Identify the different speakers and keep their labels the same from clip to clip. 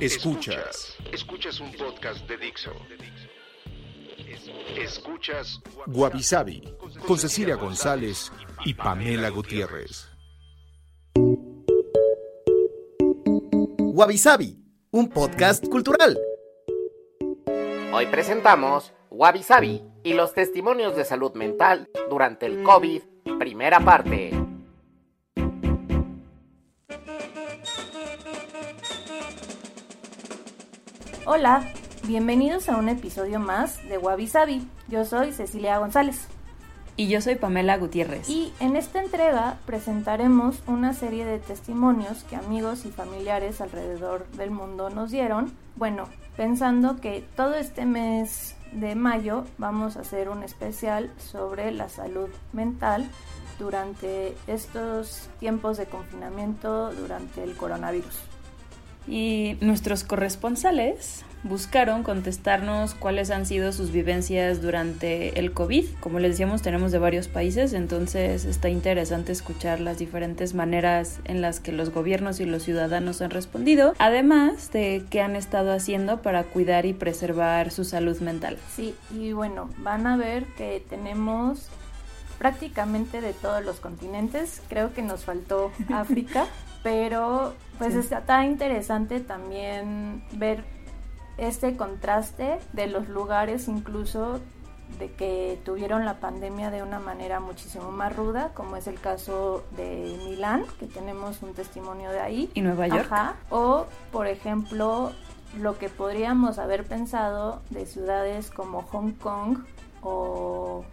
Speaker 1: Escuchas. Escuchas un podcast de Dixo. Escuchas Guavisabi con Cecilia González y Pamela Gutiérrez.
Speaker 2: Guavisabi, un podcast cultural.
Speaker 3: Hoy presentamos Wabi y los testimonios de salud mental durante el COVID, primera parte.
Speaker 4: Hola, bienvenidos a un episodio más de Wabi Sabi. Yo soy Cecilia González.
Speaker 5: Y yo soy Pamela Gutiérrez.
Speaker 4: Y en esta entrega presentaremos una serie de testimonios que amigos y familiares alrededor del mundo nos dieron. Bueno, pensando que todo este mes de mayo vamos a hacer un especial sobre la salud mental durante estos tiempos de confinamiento durante el coronavirus.
Speaker 5: Y nuestros corresponsales buscaron contestarnos cuáles han sido sus vivencias durante el COVID. Como les decíamos, tenemos de varios países, entonces está interesante escuchar las diferentes maneras en las que los gobiernos y los ciudadanos han respondido, además de qué han estado haciendo para cuidar y preservar su salud mental.
Speaker 4: Sí, y bueno, van a ver que tenemos prácticamente de todos los continentes. Creo que nos faltó África, pero pues está interesante también ver este contraste de los lugares incluso de que tuvieron la pandemia de una manera muchísimo más ruda, como es el caso de Milán, que tenemos un testimonio de ahí.
Speaker 5: Y Nueva York.
Speaker 4: O, por ejemplo, lo que podríamos haber pensado de ciudades como Hong Kong o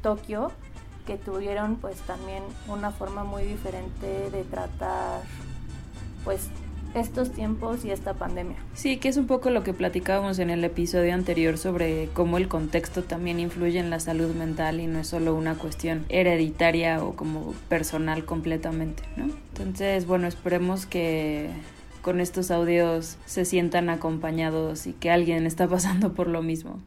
Speaker 4: Tokio, que tuvieron pues también una forma muy diferente de tratar pues estos tiempos y esta pandemia.
Speaker 5: Sí, que es un poco lo que platicábamos en el episodio anterior sobre cómo el contexto también influye en la salud mental y no es solo una cuestión hereditaria o como personal completamente, ¿no? Entonces, bueno, esperemos que con estos audios se sientan acompañados y que alguien está pasando por lo mismo.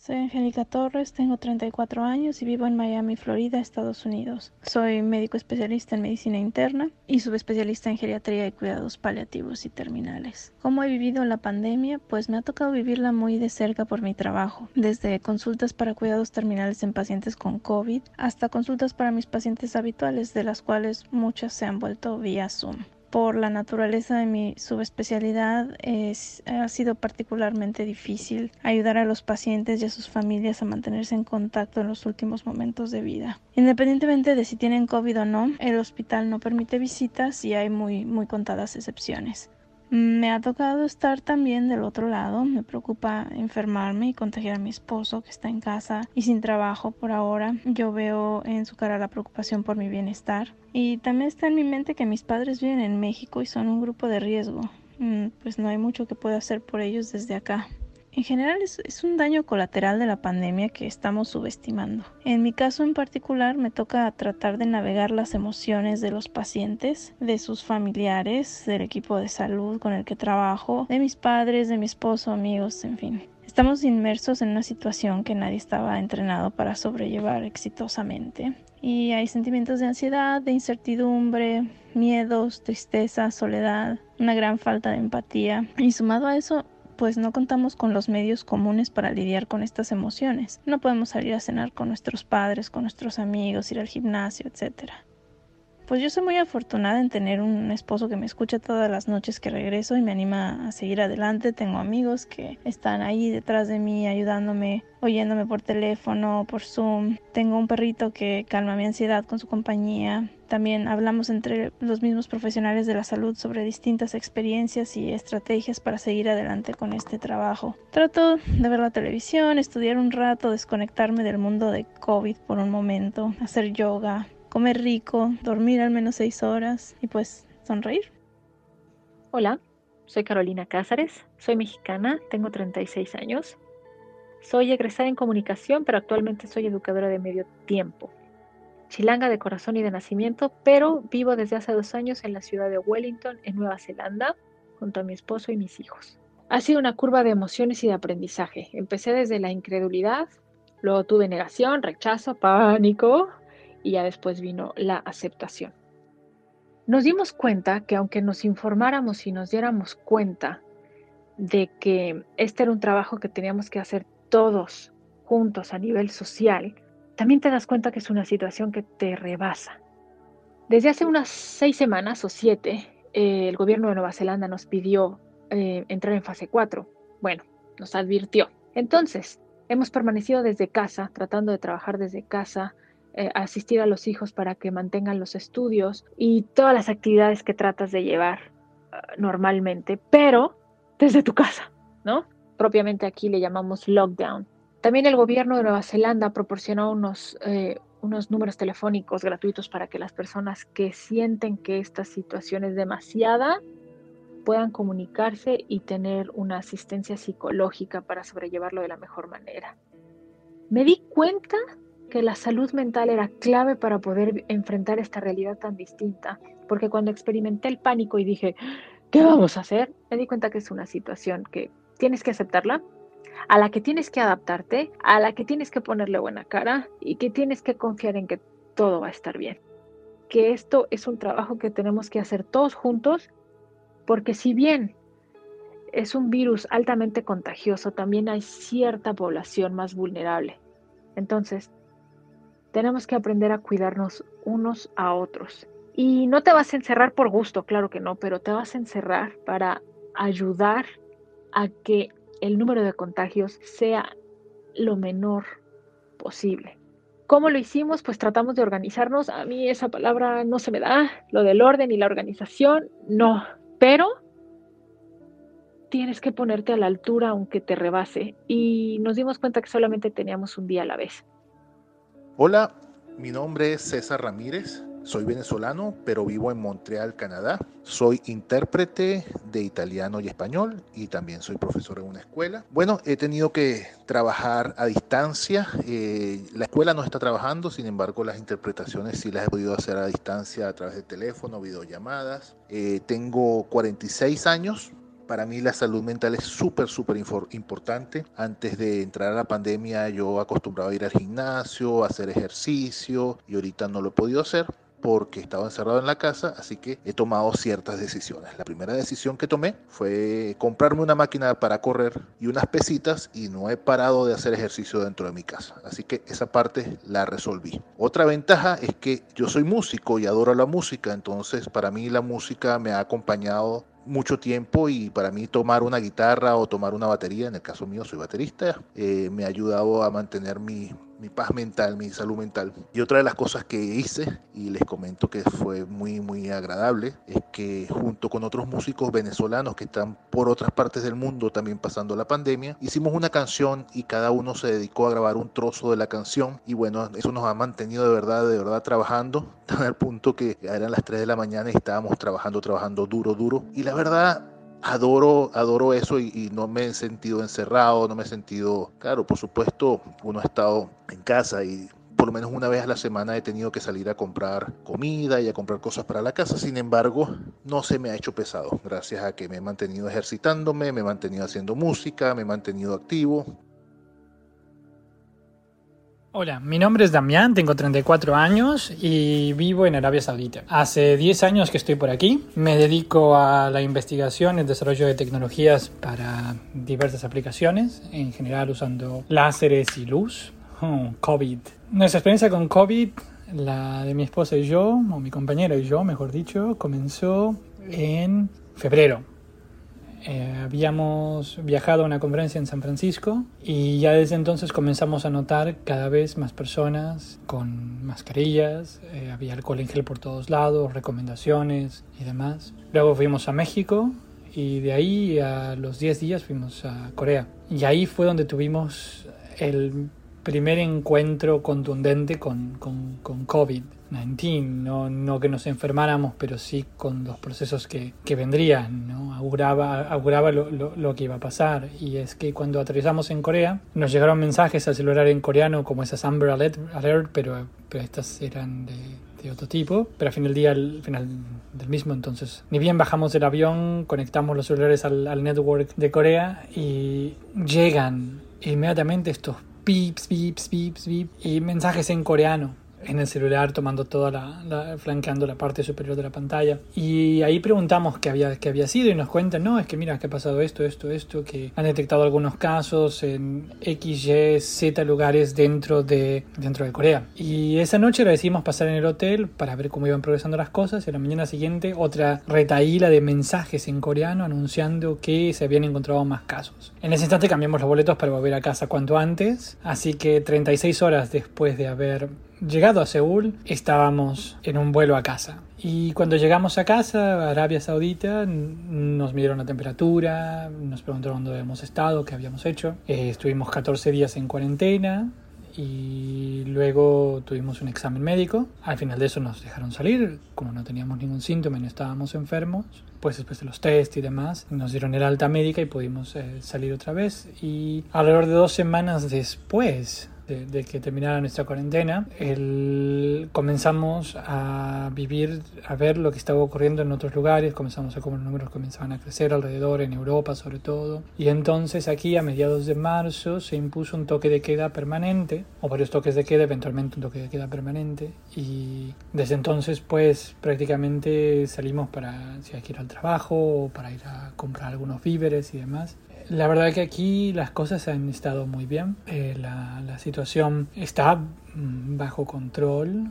Speaker 6: Soy Angélica Torres, tengo 34 años y vivo en Miami, Florida, Estados Unidos. Soy médico especialista en medicina interna y subespecialista en geriatría y cuidados paliativos y terminales. ¿Cómo he vivido la pandemia? Pues me ha tocado vivirla muy de cerca por mi trabajo, desde consultas para cuidados terminales en pacientes con COVID hasta consultas para mis pacientes habituales, de las cuales muchas se han vuelto vía Zoom por la naturaleza de mi subespecialidad es, ha sido particularmente difícil ayudar a los pacientes y a sus familias a mantenerse en contacto en los últimos momentos de vida. Independientemente de si tienen COVID o no, el hospital no permite visitas y hay muy, muy contadas excepciones. Me ha tocado estar también del otro lado. Me preocupa enfermarme y contagiar a mi esposo que está en casa y sin trabajo por ahora. Yo veo en su cara la preocupación por mi bienestar. Y también está en mi mente que mis padres viven en México y son un grupo de riesgo. Mm, pues no hay mucho que pueda hacer por ellos desde acá. En general es, un daño colateral de la pandemia que estamos subestimando. En mi caso en particular me toca tratar de navegar las emociones de los pacientes, de sus familiares, del equipo de salud con el que trabajo, de mis padres, de mi esposo, amigos, en fin. Estamos inmersos en una situación que nadie estaba entrenado para sobrellevar exitosamente. Y hay sentimientos de ansiedad, de incertidumbre, miedos, tristeza, soledad, una gran falta de empatía. Y sumado a eso, pues no contamos con los medios comunes para lidiar con estas emociones. No podemos salir a cenar con nuestros padres, con nuestros amigos, ir al gimnasio, etc. Pues yo soy muy afortunada en tener un esposo que me escucha todas las noches que regreso y me anima a seguir adelante. Tengo amigos que están ahí detrás de mí ayudándome, oyéndome por teléfono, por Zoom. Tengo un perrito que calma mi ansiedad con su compañía. También hablamos entre los mismos profesionales de la salud sobre distintas experiencias y estrategias para seguir adelante con este trabajo. Trato de ver la televisión, estudiar un rato, desconectarme del mundo de COVID por un momento, hacer yoga, comer rico, dormir al menos seis horas y pues sonreír.
Speaker 7: Hola, soy Carolina Cázares, soy mexicana, tengo 36 años. Soy egresada en comunicación, pero actualmente soy educadora de medio tiempo. Chilanga de corazón y de nacimiento, pero vivo desde hace dos años en la ciudad de Wellington, en Nueva Zelanda, junto a mi esposo y mis hijos. Ha sido una curva de emociones y de aprendizaje. Empecé desde la incredulidad, luego tuve negación, rechazo, pánico y ya después vino la aceptación. Nos dimos cuenta que aunque nos informáramos y nos diéramos cuenta de que este era un trabajo que teníamos que hacer todos juntos a nivel social, también te das cuenta que es una situación que te rebasa. Desde hace unas seis semanas o siete, eh, el gobierno de Nueva Zelanda nos pidió eh, entrar en fase 4. Bueno, nos advirtió. Entonces, hemos permanecido desde casa, tratando de trabajar desde casa, eh, asistir a los hijos para que mantengan los estudios y todas las actividades que tratas de llevar ah, normalmente, pero desde tu casa, ¿no? Propiamente aquí le llamamos lockdown. También el gobierno de Nueva Zelanda proporcionó unos, unos números telefónicos gratuitos para que las personas que sienten que esta situación es demasiada puedan comunicarse y tener una asistencia psicológica para sobrellevarlo de la mejor manera. Me di cuenta que la salud mental era clave para poder enfrentar esta realidad tan distinta, porque cuando experimenté el pánico y dije, ¿qué vamos a hacer? Me di cuenta que es una situación que tienes que aceptarla, a la que tienes que adaptarte, a la que tienes que ponerle buena cara y que tienes que confiar en que todo va a estar bien. Que esto es un trabajo que tenemos que hacer todos juntos, porque si bien es un virus altamente contagioso, también hay cierta población más vulnerable. Entonces, tenemos que aprender a cuidarnos unos a otros. Y no te vas a encerrar por gusto, claro que no, pero te vas a encerrar para ayudar a que el número de contagios sea lo menor posible. ¿Cómo lo hicimos? Pues tratamos de organizarnos. A mí esa palabra no se me da, lo del orden y la organización, no. Pero tienes que ponerte a la altura aunque te rebase. Y nos dimos cuenta que solamente teníamos un día a la vez.
Speaker 8: Hola, mi nombre es César Ramírez. Soy venezolano, pero vivo en Montreal, Canadá. Soy intérprete de italiano y español y también soy profesor en una escuela. Bueno, he tenido que trabajar a distancia. Eh, la escuela no está trabajando, sin embargo, las interpretaciones sí las he podido hacer a distancia a través de teléfono, videollamadas. Eh, tengo 46 años, para mí la salud mental es súper, súper importante. Antes de entrar a la pandemia yo acostumbraba a ir al gimnasio, a hacer ejercicio y ahorita no lo he podido hacer porque estaba encerrado en la casa, así que he tomado ciertas decisiones. La primera decisión que tomé fue comprarme una máquina para correr y unas pesitas y no he parado de hacer ejercicio dentro de mi casa. Así que esa parte la resolví. Otra ventaja es que yo soy músico y adoro la música, entonces para mí la música me ha acompañado mucho tiempo y para mí tomar una guitarra o tomar una batería, en el caso mío soy baterista, eh, me ha ayudado a mantener mi, mi paz mental, mi salud mental. Y otra de las cosas que hice, y les comento que fue muy, muy agradable, es que junto con otros músicos venezolanos que están por otras partes del mundo también pasando la pandemia, hicimos una canción y cada uno se dedicó a grabar un trozo de la canción. Y bueno, eso nos ha mantenido de verdad, de verdad trabajando, al punto que eran las 3 de la mañana y estábamos trabajando, trabajando duro, duro. Y la verdad, adoro, adoro eso y, no me he sentido encerrado, no me he sentido, claro, por supuesto, uno ha estado en casa y por lo menos una vez a la semana he tenido que salir a comprar comida y a comprar cosas para la casa. Sin embargo, no se me ha hecho pesado, gracias a que me he mantenido ejercitándome, me he mantenido haciendo música, me he mantenido activo.
Speaker 9: Hola, mi nombre es Damián, tengo 34 años y vivo en Arabia Saudita. Hace 10 años que estoy por aquí. Me dedico a la investigación y el desarrollo de tecnologías para diversas aplicaciones, en general usando láseres y luz. Oh, COVID. Nuestra experiencia con COVID, la de mi esposa y yo, o mi compañera y yo, mejor dicho, comenzó en febrero eh, habíamos viajado a una conferencia en San Francisco y ya desde entonces comenzamos a notar cada vez más personas con mascarillas, eh, había alcohol en gel por todos lados, recomendaciones y demás. Luego fuimos a México y de ahí a los 10 días fuimos a Corea. Y ahí fue donde tuvimos el primer encuentro contundente con, con, con COVID-19. No, no que nos enfermáramos, pero sí con los procesos que, que vendrían. ¿no? Auguraba, auguraba lo, lo, lo, que iba a pasar. Y es que cuando aterrizamos en Corea, nos llegaron mensajes al celular en coreano como esas Amber Alert, alert pero, pero estas eran de, de otro tipo, pero al fin del día, al final del mismo, entonces, ni bien bajamos del avión, conectamos los celulares al, al network de Corea y llegan inmediatamente estos pips, pips, pips, pips y mensajes en coreano en el celular tomando toda la, la, flanqueando la parte superior de la pantalla. Y ahí preguntamos qué había, qué había sido y nos cuentan no es que mira que ha pasado esto esto esto que han detectado algunos casos en x y z lugares dentro de dentro de Corea y esa noche la decidimos pasar en el hotel para ver cómo iban progresando las cosas. Y a la mañana siguiente otra retaíla de mensajes en coreano anunciando que se habían encontrado más casos. En ese instante cambiamos los boletos para volver a casa cuanto antes así que 36 horas después de haber llegado a Seúl, estábamos en un vuelo a casa. Y cuando llegamos a casa, a Arabia Saudita, nos midieron la temperatura, nos preguntaron dónde habíamos estado, qué habíamos hecho. Eh, estuvimos 14 días en cuarentena y luego tuvimos un examen médico. Al final de eso nos dejaron salir, como no teníamos ningún síntoma y no estábamos enfermos. Pues después de los test y demás, nos dieron el alta médica y pudimos eh, salir otra vez. Y alrededor de dos semanas después de, de, que terminara nuestra cuarentena, el, comenzamos a vivir, a ver lo que estaba ocurriendo en otros lugares, comenzamos a cómo los números comenzaban a crecer alrededor, en Europa sobre todo. Y entonces aquí a mediados de marzo se impuso un toque de queda permanente, o varios toques de queda, eventualmente un toque de queda permanente. Y desde entonces pues prácticamente salimos para si hay que ir al trabajo o para ir a comprar algunos víveres y demás. La verdad que aquí las cosas han estado muy bien. Eh, la, la, situación está bajo control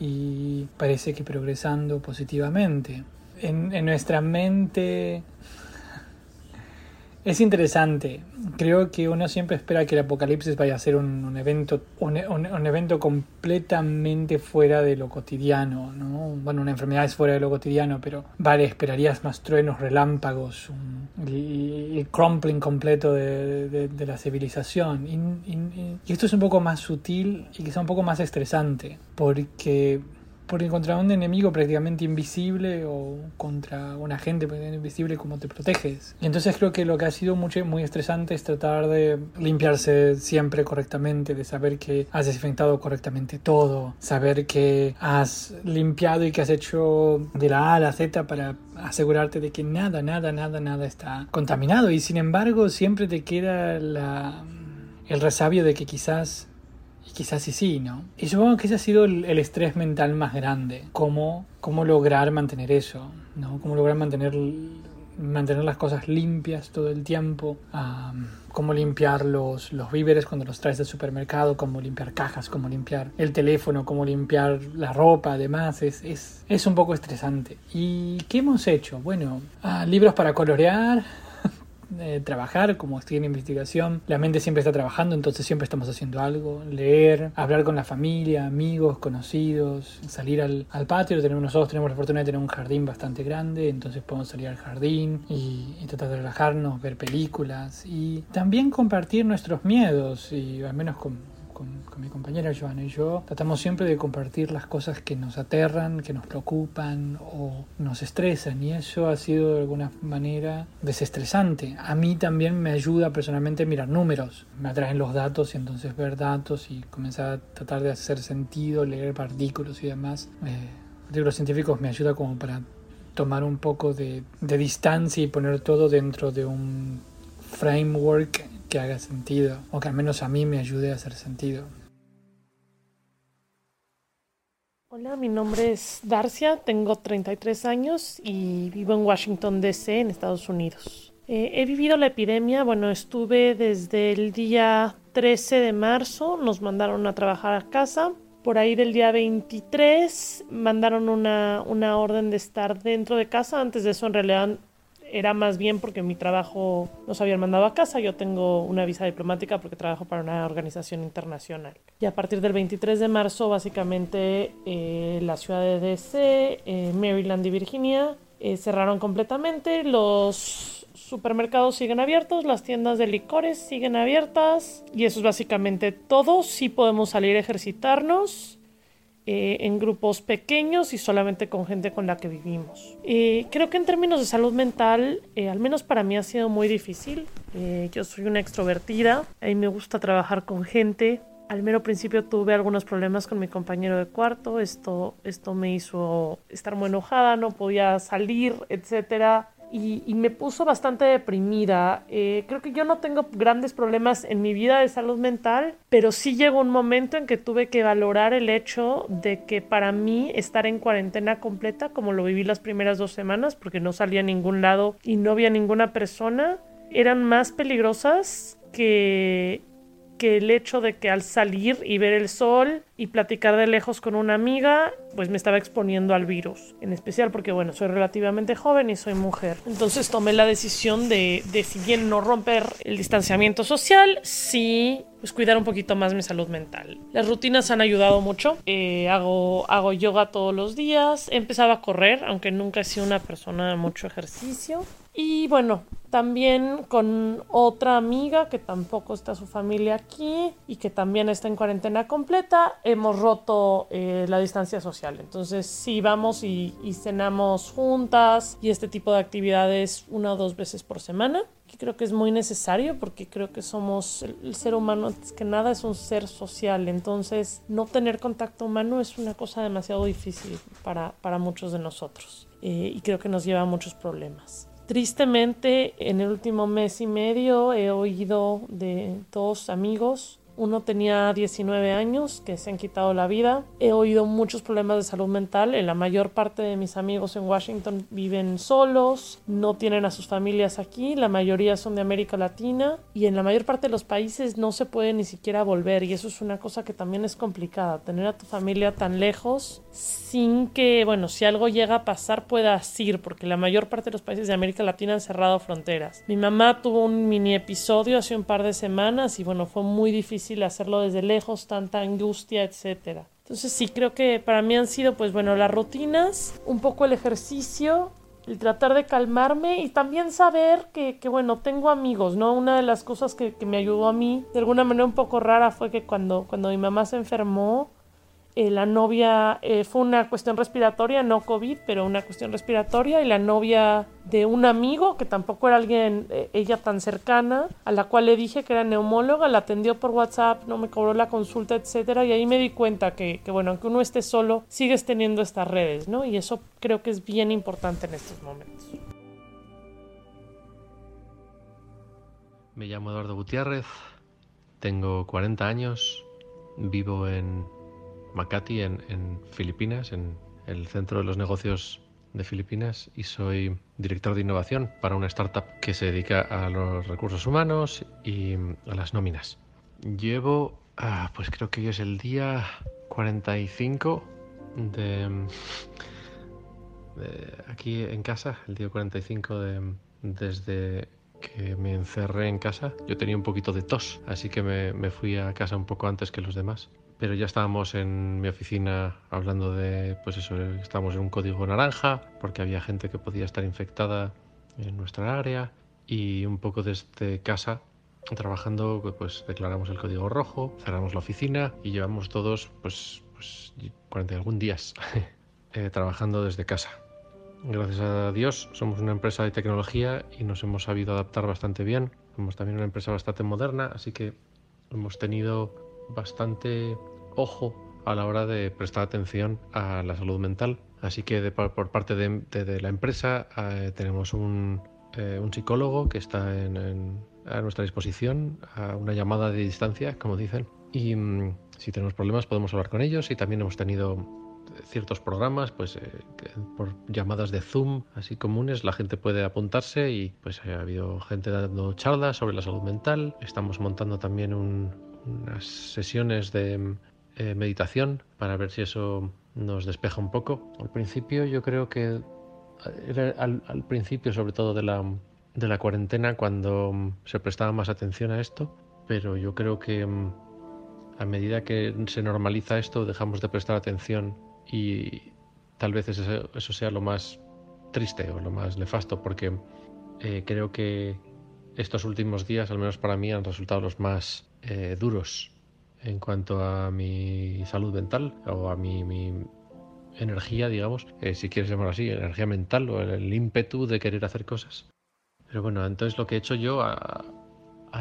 Speaker 9: y parece que progresando positivamente. En, en nuestra mente es interesante. Creo que uno siempre espera que el apocalipsis vaya a ser un, evento, un, un, evento completamente fuera de lo cotidiano, ¿no? Bueno, una enfermedad es fuera de lo cotidiano, pero vale, esperarías más truenos, relámpagos, y el crumpling completo de, la civilización. Y, y esto es un poco más sutil y quizá un poco más estresante, porque porque contra un enemigo prácticamente invisible o contra un agente prácticamente invisible, ¿cómo te proteges? Y entonces creo que lo que ha sido mucho, muy estresante es tratar de limpiarse siempre correctamente, de saber que has desinfectado correctamente todo, saber que has limpiado y que has hecho de la A a la Z para asegurarte de que nada, nada, nada, nada está contaminado. Y sin embargo siempre te queda la, el resabio de que quizás quizás sí, sí, ¿no? Y supongo que ese ha sido el, estrés mental más grande. Cómo, cómo lograr mantener eso, ¿no? Cómo lograr mantener, mantener las cosas limpias todo el tiempo. Um, cómo limpiar los, los víveres cuando los traes del supermercado, cómo limpiar cajas, cómo limpiar el teléfono, cómo limpiar la ropa, además, es, es, es un poco estresante. ¿Y qué hemos hecho? Bueno, uh, libros para colorear, eh, trabajar, como estoy en investigación, la mente siempre está trabajando, entonces siempre estamos haciendo algo, leer, hablar con la familia, amigos, conocidos, salir al, al patio, tenemos, nosotros tenemos la fortuna de tener un jardín bastante grande, entonces podemos salir al jardín y, y tratar de relajarnos, ver películas y también compartir nuestros miedos y al menos con con, con, mi compañera Joana y yo, tratamos siempre de compartir las cosas que nos aterran, que nos preocupan o nos estresan y eso ha sido de alguna manera desestresante. A mí también me ayuda personalmente mirar números, me atraen los datos y entonces ver datos y comenzar a tratar de hacer sentido, leer artículos y demás. Eh, artículos científicos me ayuda como para tomar un poco de, de distancia y poner todo dentro de un framework que haga sentido, o que al menos a mí me ayude a hacer sentido.
Speaker 10: Hola, mi nombre es Darcia, tengo 33 años y vivo en Washington, D.C., en Estados Unidos. Eh, he vivido la epidemia, bueno, estuve desde el día 13 de marzo, nos mandaron a trabajar a casa. Por ahí del día 23 mandaron una, una orden de estar dentro de casa. Antes de eso, en realidad, era más bien porque mi trabajo nos habían mandado a casa. Yo tengo una visa diplomática porque trabajo para una organización internacional. Y a partir del 23 de marzo, básicamente, eh, la ciudad de DC, eh, Maryland y Virginia eh, cerraron completamente. Los supermercados siguen abiertos, las tiendas de licores siguen abiertas y eso es básicamente todo. Sí podemos salir a ejercitarnos eh, en grupos pequeños y solamente con gente con la que vivimos. Eh, creo que en términos de salud mental, eh, al menos para mí ha sido muy difícil. yo soy una extrovertida, a mí me gusta trabajar con gente. Al mero principio tuve algunos problemas con mi compañero de cuarto, esto, esto me hizo estar muy enojada, no podía salir, etcétera y, me puso bastante deprimida. Eh, creo que yo no tengo grandes problemas en mi vida de salud mental, pero sí llegó un momento en que tuve que valorar el hecho de que para mí estar en cuarentena completa, como lo viví las primeras dos semanas, porque no salía a ningún lado y no había ninguna persona, eran más peligrosas que que el hecho de que al salir y ver el sol y platicar de lejos con una amiga, pues me estaba exponiendo al virus. En especial porque, bueno, soy relativamente joven y soy mujer. Entonces tomé la decisión de, de si no romper el distanciamiento social, sí pues cuidar un poquito más mi salud mental. Las rutinas han ayudado mucho. Eh, hago, hago yoga todos los días. He empezado a correr, aunque nunca he sido una persona de mucho ejercicio. Y bueno, también con otra amiga que tampoco está su familia aquí y que también está en cuarentena completa, hemos roto eh, la distancia social. Entonces sí vamos y, cenamos juntas y este tipo de actividades una o dos veces por semana que creo que es muy necesario porque creo que somos, el, ser humano antes que nada es un ser social, entonces no tener contacto humano es una cosa demasiado difícil para, para muchos de nosotros eh, y creo que nos lleva a muchos problemas. Tristemente, en el último mes y medio he oído de dos amigos uno tenía 19 años que se han quitado la vida. He oído muchos problemas de salud mental. En la mayor parte de mis amigos en Washington viven solos, no tienen a sus familias aquí. La mayoría son de América Latina y en la mayor parte de los países no se puede ni siquiera volver y eso es una cosa que también es complicada. Tener a tu familia tan lejos sin que, bueno, si algo llega a pasar puedas ir porque la mayor parte de los países de América Latina han cerrado fronteras. Mi mamá tuvo un mini episodio hace un par de semanas y bueno, fue muy difícil hacerlo desde lejos, tanta angustia, etcétera. Entonces sí creo que para mí han sido pues bueno las rutinas, un poco el ejercicio, el tratar de calmarme y también saber que, que bueno, tengo amigos, ¿no? Una de las cosas que, que, me ayudó a mí de alguna manera un poco rara fue que cuando, cuando mi mamá se enfermó, eh, la novia eh, fue una cuestión respiratoria, no COVID, pero una cuestión respiratoria, y la novia de un amigo, que tampoco era alguien, eh, ella tan cercana, a la cual le dije que era neumóloga, la atendió por WhatsApp, no me cobró la consulta, etcétera, y ahí me di cuenta que, que, bueno, aunque uno esté solo, sigues teniendo estas redes, ¿no? Y eso creo que es bien importante en estos momentos.
Speaker 11: Me llamo Eduardo Gutiérrez, tengo 40 años, vivo en Makati en, Filipinas, en el centro de los negocios de Filipinas y soy director de innovación para una startup que se dedica a los recursos humanos y a las nóminas. Llevo, ah, pues creo que hoy es el día 45 de, aquí en casa, el día 45 de, desde que me encerré en casa. Yo tenía un poquito de tos, así que me, me fui a casa un poco antes que los demás pero ya estábamos en mi oficina hablando de, pues eso, estábamos en un código naranja, porque había gente que podía estar infectada en nuestra área, y un poco desde casa, trabajando, pues declaramos el código rojo, cerramos la oficina y llevamos todos, pues, pues 40 y algún días eh, trabajando desde casa. Gracias a Dios somos una empresa de tecnología y nos hemos sabido adaptar bastante bien. Somos también una empresa bastante moderna, así que hemos tenido bastante ojo a la hora de prestar atención a la salud mental. Así que por parte de, la empresa eh, tenemos un, eh, un, psicólogo que está a nuestra disposición, a una llamada de distancia, como dicen. Y mm, si tenemos problemas podemos hablar con ellos y también hemos tenido ciertos programas, pues eh, por llamadas de Zoom así comunes, la gente puede apuntarse y pues ha habido gente dando charlas sobre la salud mental. Estamos montando también un, unas sesiones de eh, meditación para ver si eso nos despeja un poco. Al principio yo creo que era al, principio sobre todo de la, de la cuarentena cuando se prestaba más atención a esto, pero yo creo que mm, a medida que se normaliza esto dejamos de prestar atención y tal vez eso, eso sea lo más triste o lo más nefasto porque eh, creo que estos últimos días, al menos para mí, han resultado los más eh, duros en cuanto a mi salud mental o a mi, energía, digamos, eh, si quieres llamarlo así, energía mental o el ímpetu de querer hacer cosas. Pero bueno, entonces lo que he hecho yo a,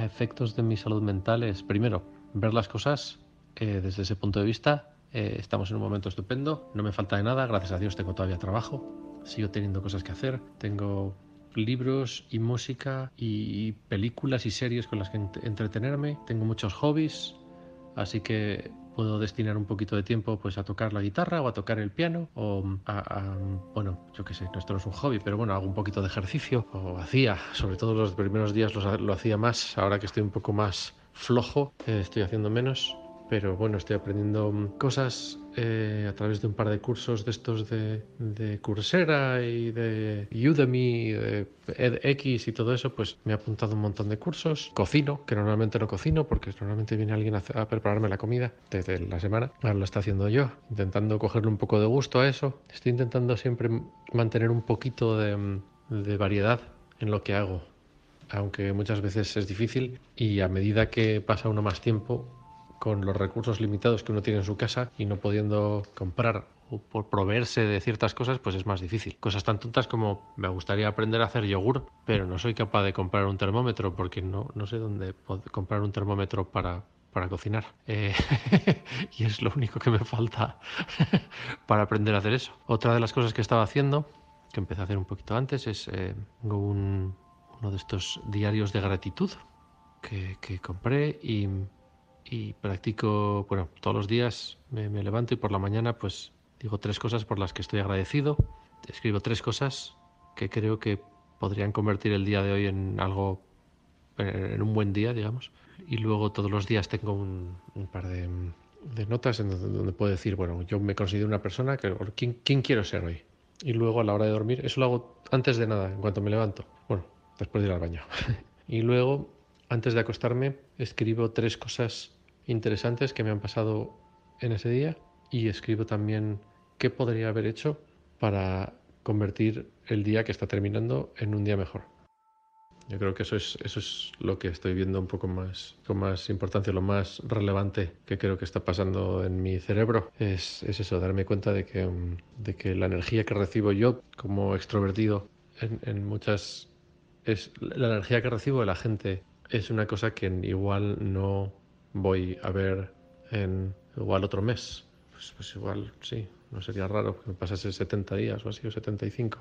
Speaker 11: efectos de mi salud mental es, primero, ver las cosas desde ese punto de vista. estamos en un momento estupendo, no me falta de nada, gracias a Dios tengo todavía trabajo, sigo teniendo cosas que hacer, tengo libros y música y películas y series con las que entretenerme. Tengo muchos hobbies, así que puedo destinar un poquito de tiempo pues a tocar la guitarra o a tocar el piano o a, bueno, yo qué sé, esto no es un hobby, pero bueno, hago un poquito de ejercicio o hacía, sobre todo los primeros días lo, hacía más, ahora que estoy un poco más flojo, eh, estoy haciendo menos pero bueno, estoy aprendiendo cosas eh, a través de un par de cursos de estos de, de Coursera y de Udemy, de edX y todo eso, pues me he apuntado un montón de cursos. Cocino, que normalmente no cocino porque normalmente viene alguien a, prepararme la comida desde la semana. Ahora lo está haciendo yo, intentando cogerle un poco de gusto a eso. Estoy intentando siempre mantener un poquito de, de variedad en lo que hago, aunque muchas veces es difícil y a medida que pasa uno más tiempo con los recursos limitados que uno tiene en su casa y no pudiendo comprar o por proveerse de ciertas cosas, pues es más difícil. Cosas tan tontas como me gustaría aprender a hacer yogur, pero no soy capaz de comprar un termómetro porque no, no sé dónde comprar un termómetro para, para cocinar. Eh, y es lo único que me falta para aprender a hacer eso. Otra de las cosas que estaba haciendo, que empecé a hacer un poquito antes, es eh, un, uno de estos diarios de gratitud que, que compré y y practico, bueno, todos los días me, levanto y por la mañana pues digo tres cosas por las que estoy agradecido, escribo tres cosas que creo que podrían convertir el día de hoy en algo, en un buen día, digamos. Y luego todos los días tengo un, par de, notas en donde, puedo decir, bueno, yo me considero una persona que, ¿quién, ¿quién quiero ser hoy? Y luego a la hora de dormir, eso lo hago antes de nada, en cuanto me levanto. Bueno, después de ir al baño. y luego, antes de acostarme, escribo tres cosas interesantes que me han pasado en ese día y escribo también qué podría haber hecho para convertir el día que está terminando en un día mejor. Yo creo que eso es, eso es lo que estoy viendo un poco más, con más importancia, lo más relevante que creo que está pasando en mi cerebro. Es, es eso, darme cuenta de que, de que la energía que recibo yo como extrovertido en, en muchas... Es, la energía que recibo de la gente es una cosa que igual no voy a ver en igual otro mes. Pues, pues igual, sí, no sería raro que me pasase 70 días o así, o 75.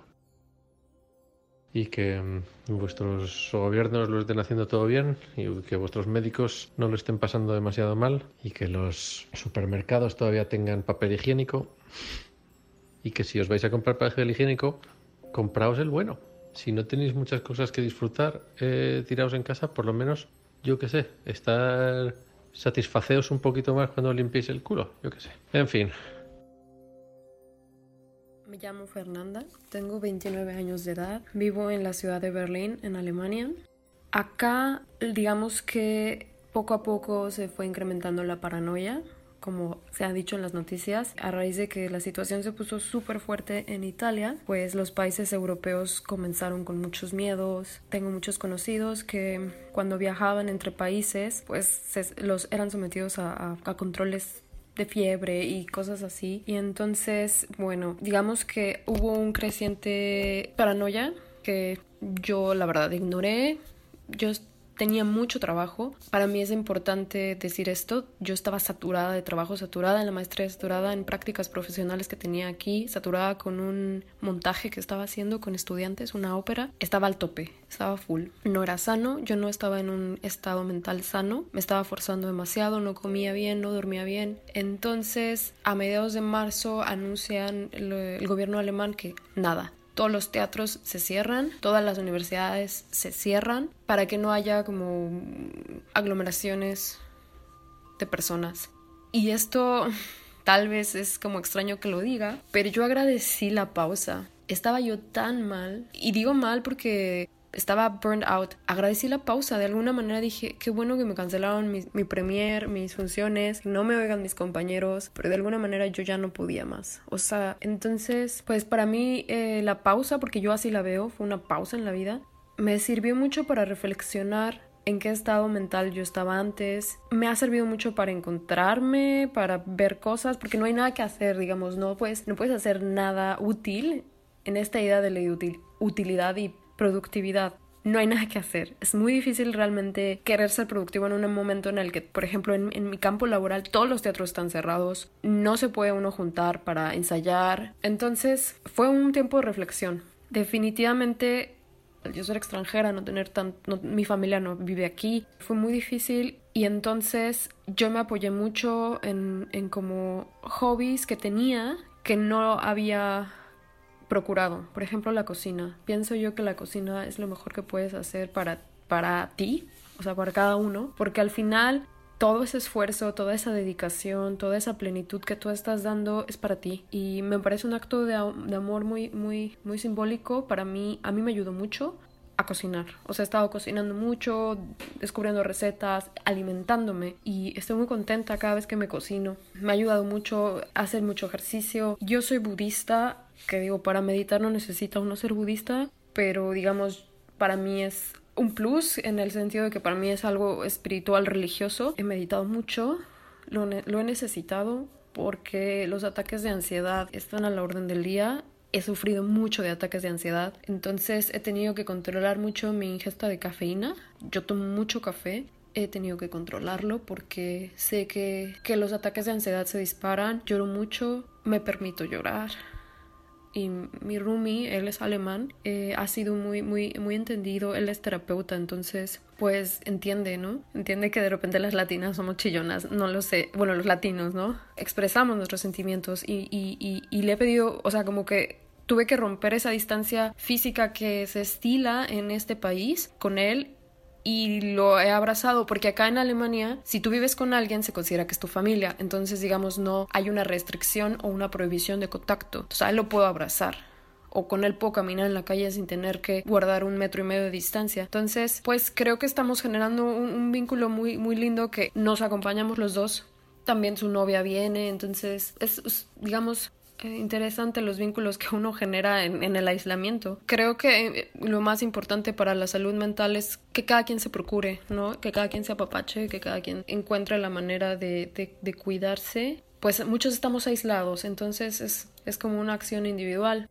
Speaker 11: Y que mm, vuestros gobiernos lo estén haciendo todo bien y que vuestros médicos no lo estén pasando demasiado mal y que los supermercados todavía tengan papel higiénico y que si os vais a comprar papel higiénico, compraos el bueno. Si no tenéis muchas cosas que disfrutar, eh, tiraos en casa, por lo menos, yo qué sé, estar satisfaceos un poquito más cuando limpiéis el culo, yo qué sé. En fin.
Speaker 12: Me llamo Fernanda, tengo 29 años de edad, vivo en la ciudad de Berlín, en Alemania. Acá, digamos que poco a poco se fue incrementando la paranoia como se ha dicho en las noticias, a raíz de que la situación se puso súper fuerte en Italia, pues los países europeos comenzaron con muchos miedos. Tengo muchos conocidos que cuando viajaban entre países, pues los eran sometidos a, controles de fiebre y cosas así. Y entonces, bueno, digamos que hubo un creciente paranoia que yo la verdad ignoré. Yo tenía mucho trabajo. Para mí es importante decir esto. Yo estaba saturada de trabajo, saturada en la maestría, saturada en prácticas profesionales que tenía aquí, saturada con un montaje que estaba haciendo con estudiantes, una ópera. Estaba al tope, estaba full. No era sano, yo no estaba en un estado mental sano, me estaba forzando demasiado, no comía bien, no dormía bien. Entonces, a mediados de marzo anuncian el, el gobierno alemán que nada, todos los teatros se cierran, todas las universidades se cierran para que no haya como aglomeraciones de personas. Y esto tal vez es como extraño que lo diga, pero yo agradecí la pausa. Estaba yo tan mal, y digo mal porque estaba burned out. Agradecí la pausa, de alguna manera dije, qué bueno que me cancelaron mi, mi premier, mis funciones, no me oigan mis compañeros, pero de alguna manera yo ya no podía más. O sea, entonces, pues para mí eh, la pausa, porque yo así la veo, fue una pausa en la vida, me sirvió mucho para reflexionar en qué estado mental yo estaba antes. Me ha servido mucho para encontrarme, para ver cosas, porque no hay nada que hacer, digamos, no puedes, no puedes hacer nada útil en esta idea de la utilidad y productividad. No hay nada que hacer. Es muy difícil realmente querer ser productivo en un momento en el que, por ejemplo, en, mi campo laboral todos los teatros están cerrados, no se puede uno juntar para ensayar. Entonces fue un tiempo de reflexión. Definitivamente yo ser extranjera, no tener tan, mi familia no vive aquí, fue muy difícil y entonces yo me apoyé mucho en, en como hobbies que tenía que no había procurado. Por ejemplo, la cocina. Pienso yo que la cocina es lo mejor que puedes hacer para, para ti, o sea, para cada uno, porque al final todo ese esfuerzo, toda esa dedicación, toda esa plenitud que tú estás dando es para ti. Y me parece un acto de, amor muy, muy, muy simbólico. Para mí, a mí me ayudó mucho a cocinar. O sea, he estado cocinando mucho, descubriendo recetas, alimentándome y estoy muy contenta cada vez que me cocino. Me ha ayudado mucho a hacer mucho ejercicio. Yo soy budista, que digo, para meditar no necesita uno ser budista, pero digamos, para mí es un plus en el sentido de que para mí es algo espiritual religioso. He meditado mucho, lo, lo he necesitado porque los ataques de ansiedad están a la orden del día he sufrido mucho de ataques de ansiedad, entonces he tenido que controlar mucho mi ingesta de cafeína. Yo tomo mucho café, he tenido que controlarlo porque sé que, que los ataques de ansiedad se disparan, lloro mucho, me permito llorar, y mi roomie, él es alemán, eh, ha sido muy, muy, muy entendido, él es terapeuta, entonces pues entiende, ¿no? Entiende que de repente las latinas somos chillonas, no lo sé, bueno, los latinos, ¿no? Expresamos nuestros sentimientos y, y, y, y le he pedido, o sea, como que tuve que romper esa distancia física que se estila en este país con él y lo he abrazado porque acá en Alemania si tú vives con alguien se considera que es tu familia entonces digamos no hay una restricción o una prohibición de contacto o sea él lo puedo abrazar o con él puedo caminar en la calle sin tener que guardar un metro y medio de distancia. Entonces, pues creo que estamos generando un, vínculo muy, muy lindo que nos acompañamos los dos. También su novia viene, entonces es digamos, interesante los vínculos que uno genera en, el aislamiento. Creo que eh, lo más importante para la salud mental es que cada quien se procure, ¿no? Que cada quien se apapache, que cada quien encuentre la manera de, de, cuidarse. Pues muchos estamos aislados, entonces es, es como una acción individual.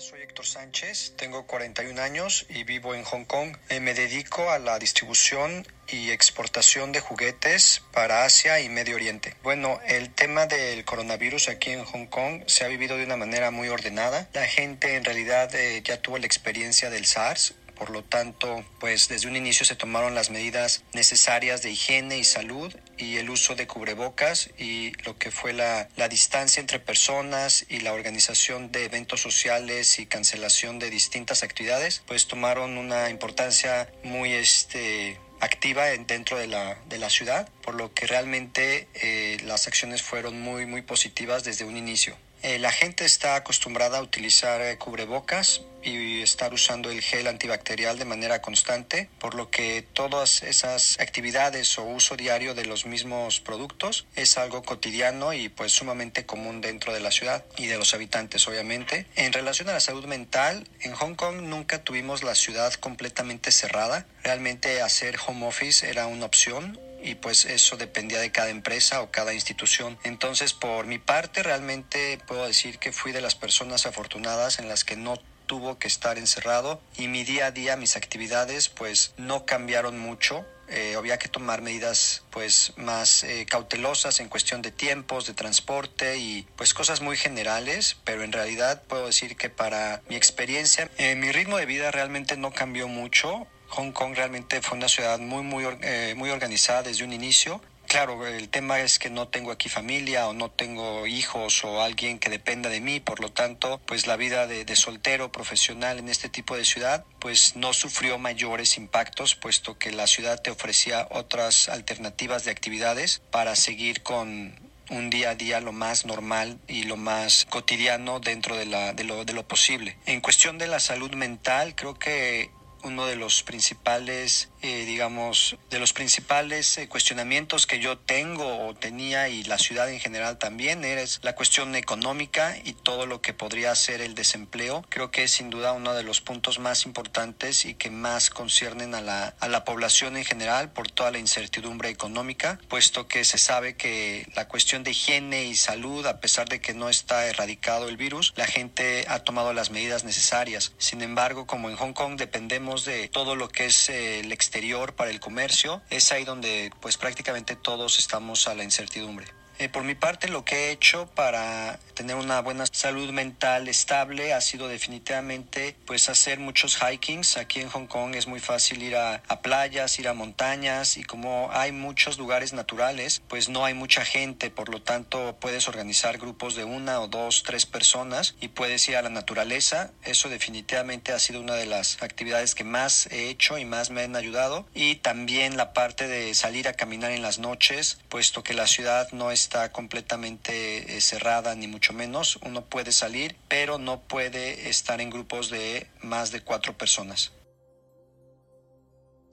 Speaker 13: Soy Héctor Sánchez, tengo 41 años y vivo en Hong Kong. Eh, me dedico a la distribución y exportación de juguetes para Asia y Medio Oriente. Bueno, el tema del coronavirus aquí en Hong Kong se ha vivido de una manera muy ordenada. La gente en realidad eh, ya tuvo la experiencia del SARS, por lo tanto, pues desde un inicio se tomaron las medidas necesarias de higiene y salud y el uso de cubrebocas y lo que fue la, la distancia entre personas y la organización de eventos sociales y cancelación de distintas actividades, pues tomaron una importancia muy este activa dentro de la, de la ciudad, por lo que realmente eh, las acciones fueron muy, muy positivas desde un inicio. Eh, la gente está acostumbrada a utilizar eh, cubrebocas y estar usando el gel antibacterial de manera constante, por lo que todas esas actividades o uso diario de los mismos productos es algo cotidiano y pues sumamente común dentro de la ciudad y de los habitantes obviamente. En relación a la salud mental, en Hong Kong nunca tuvimos la ciudad completamente cerrada. Realmente hacer home office era una opción y pues eso dependía de cada empresa o cada institución. Entonces, por mi parte, realmente puedo decir que fui de las personas afortunadas en las que no tuvo que estar encerrado y mi día a día, mis actividades, pues no cambiaron mucho. Eh, había que tomar medidas pues más eh, cautelosas en cuestión de tiempos, de transporte y pues cosas muy generales, pero en realidad puedo decir que para mi experiencia, eh, mi ritmo de vida realmente no cambió mucho. Hong Kong realmente fue una ciudad muy, muy, eh, muy organizada desde un inicio. Claro, el tema es que no tengo aquí familia o no tengo hijos o alguien que dependa de mí, por lo tanto, pues la vida de, de, soltero profesional en este tipo de ciudad, pues no sufrió mayores impactos, puesto que la ciudad te ofrecía otras alternativas de actividades para seguir con un día a día lo más normal y lo más cotidiano dentro de, la, de, lo, de lo posible. En cuestión de la salud mental, creo que uno de los principales, eh, digamos, de los principales eh, cuestionamientos que yo tengo o tenía y la ciudad en general también es la cuestión económica y todo lo que podría ser el desempleo. Creo que es sin duda uno de los puntos más importantes y que más conciernen a la, a la población en general por toda la incertidumbre económica, puesto que se sabe que la cuestión de higiene y salud, a pesar de que no está erradicado el virus, la gente ha tomado las medidas necesarias. Sin embargo, como en Hong Kong dependemos de todo lo que es eh, el exterior para el comercio, es ahí donde pues prácticamente todos estamos a la incertidumbre. Eh, por mi parte, lo que he hecho para tener una buena salud mental estable ha sido definitivamente pues hacer muchos hikings. Aquí en Hong Kong es muy fácil ir a, a, playas, ir a montañas y como hay muchos lugares naturales, pues no hay mucha gente, por lo tanto puedes organizar grupos de una o dos, tres personas y puedes ir a la naturaleza. Eso definitivamente ha sido una de las actividades que más he hecho y más me han ayudado. Y también la parte de salir a caminar en las noches, puesto que la ciudad no es está completamente eh, cerrada, ni mucho menos. Uno puede salir, pero no puede estar en grupos de más de cuatro personas.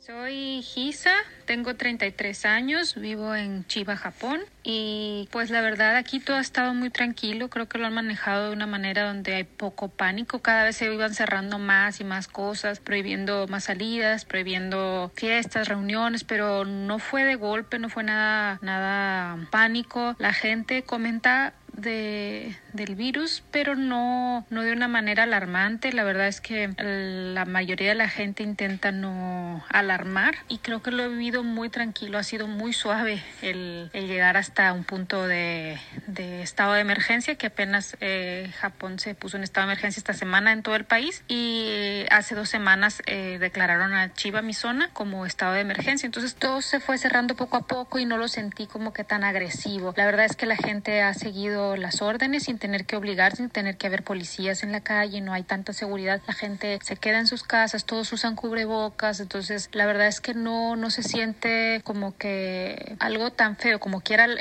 Speaker 14: Soy Gisa, tengo 33 años, vivo en Chiba, Japón. Y pues la verdad aquí todo ha estado muy tranquilo, creo que lo han manejado de una manera donde hay poco pánico, cada vez se iban cerrando más y más cosas, prohibiendo más salidas, prohibiendo fiestas, reuniones, pero no fue de golpe, no fue nada nada pánico. La gente comenta de, del virus, pero no, no de una manera alarmante. La verdad es que la mayoría de la gente intenta no alarmar y creo que lo he vivido muy tranquilo. Ha sido muy suave el, el llegar hasta un punto de, de, estado de emergencia, que apenas eh, Japón se puso en estado de emergencia esta semana en todo el país y hace dos semanas eh, declararon a Chiba, mi zona, como estado de emergencia. Entonces todo se fue cerrando poco a poco y no lo sentí como que tan agresivo. La verdad es que la gente ha seguido las órdenes sin tener que obligar, sin tener que haber policías en la calle, no hay tanta seguridad, la gente se queda en sus casas, todos usan cubrebocas, entonces la verdad es que no, no se siente como que algo tan feo, como quiera el,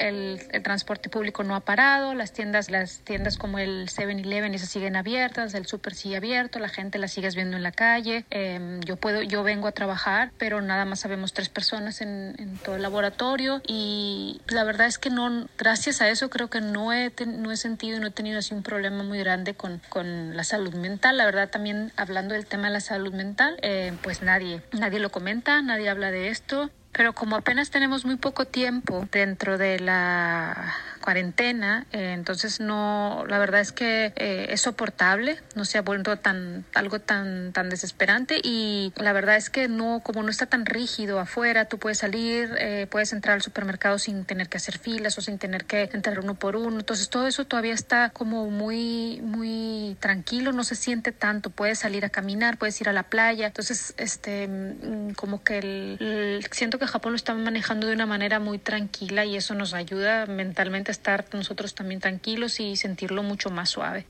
Speaker 14: el, transporte público no ha parado, las tiendas, las tiendas como el 7-Eleven esas siguen abiertas, el super sigue abierto, la gente la sigues viendo en la calle, eh, yo puedo, yo vengo a trabajar, pero nada más sabemos tres personas en, en todo el laboratorio y la verdad es que no, gracias a eso creo que no he no he sentido y no he tenido así un problema muy grande con, con la salud mental. La verdad, también hablando del tema de la salud mental, eh, pues nadie, nadie lo comenta, nadie habla de esto. Pero como apenas tenemos muy poco tiempo dentro de la cuarentena, eh, entonces no, la verdad es que eh, es soportable, no se ha vuelto tan, algo tan, tan desesperante y la verdad es que no, como no está tan rígido afuera, tú puedes salir, eh, puedes entrar al supermercado sin tener que hacer filas o sin tener que entrar uno por uno, entonces todo eso todavía está como muy, muy tranquilo, no se siente tanto, puedes salir a caminar, puedes ir a la playa, entonces este, mm, como que el, siento que Japón lo está manejando de una manera muy tranquila y eso nos ayuda mentalmente estar nosotros también tranquilos y sentirlo mucho más suave.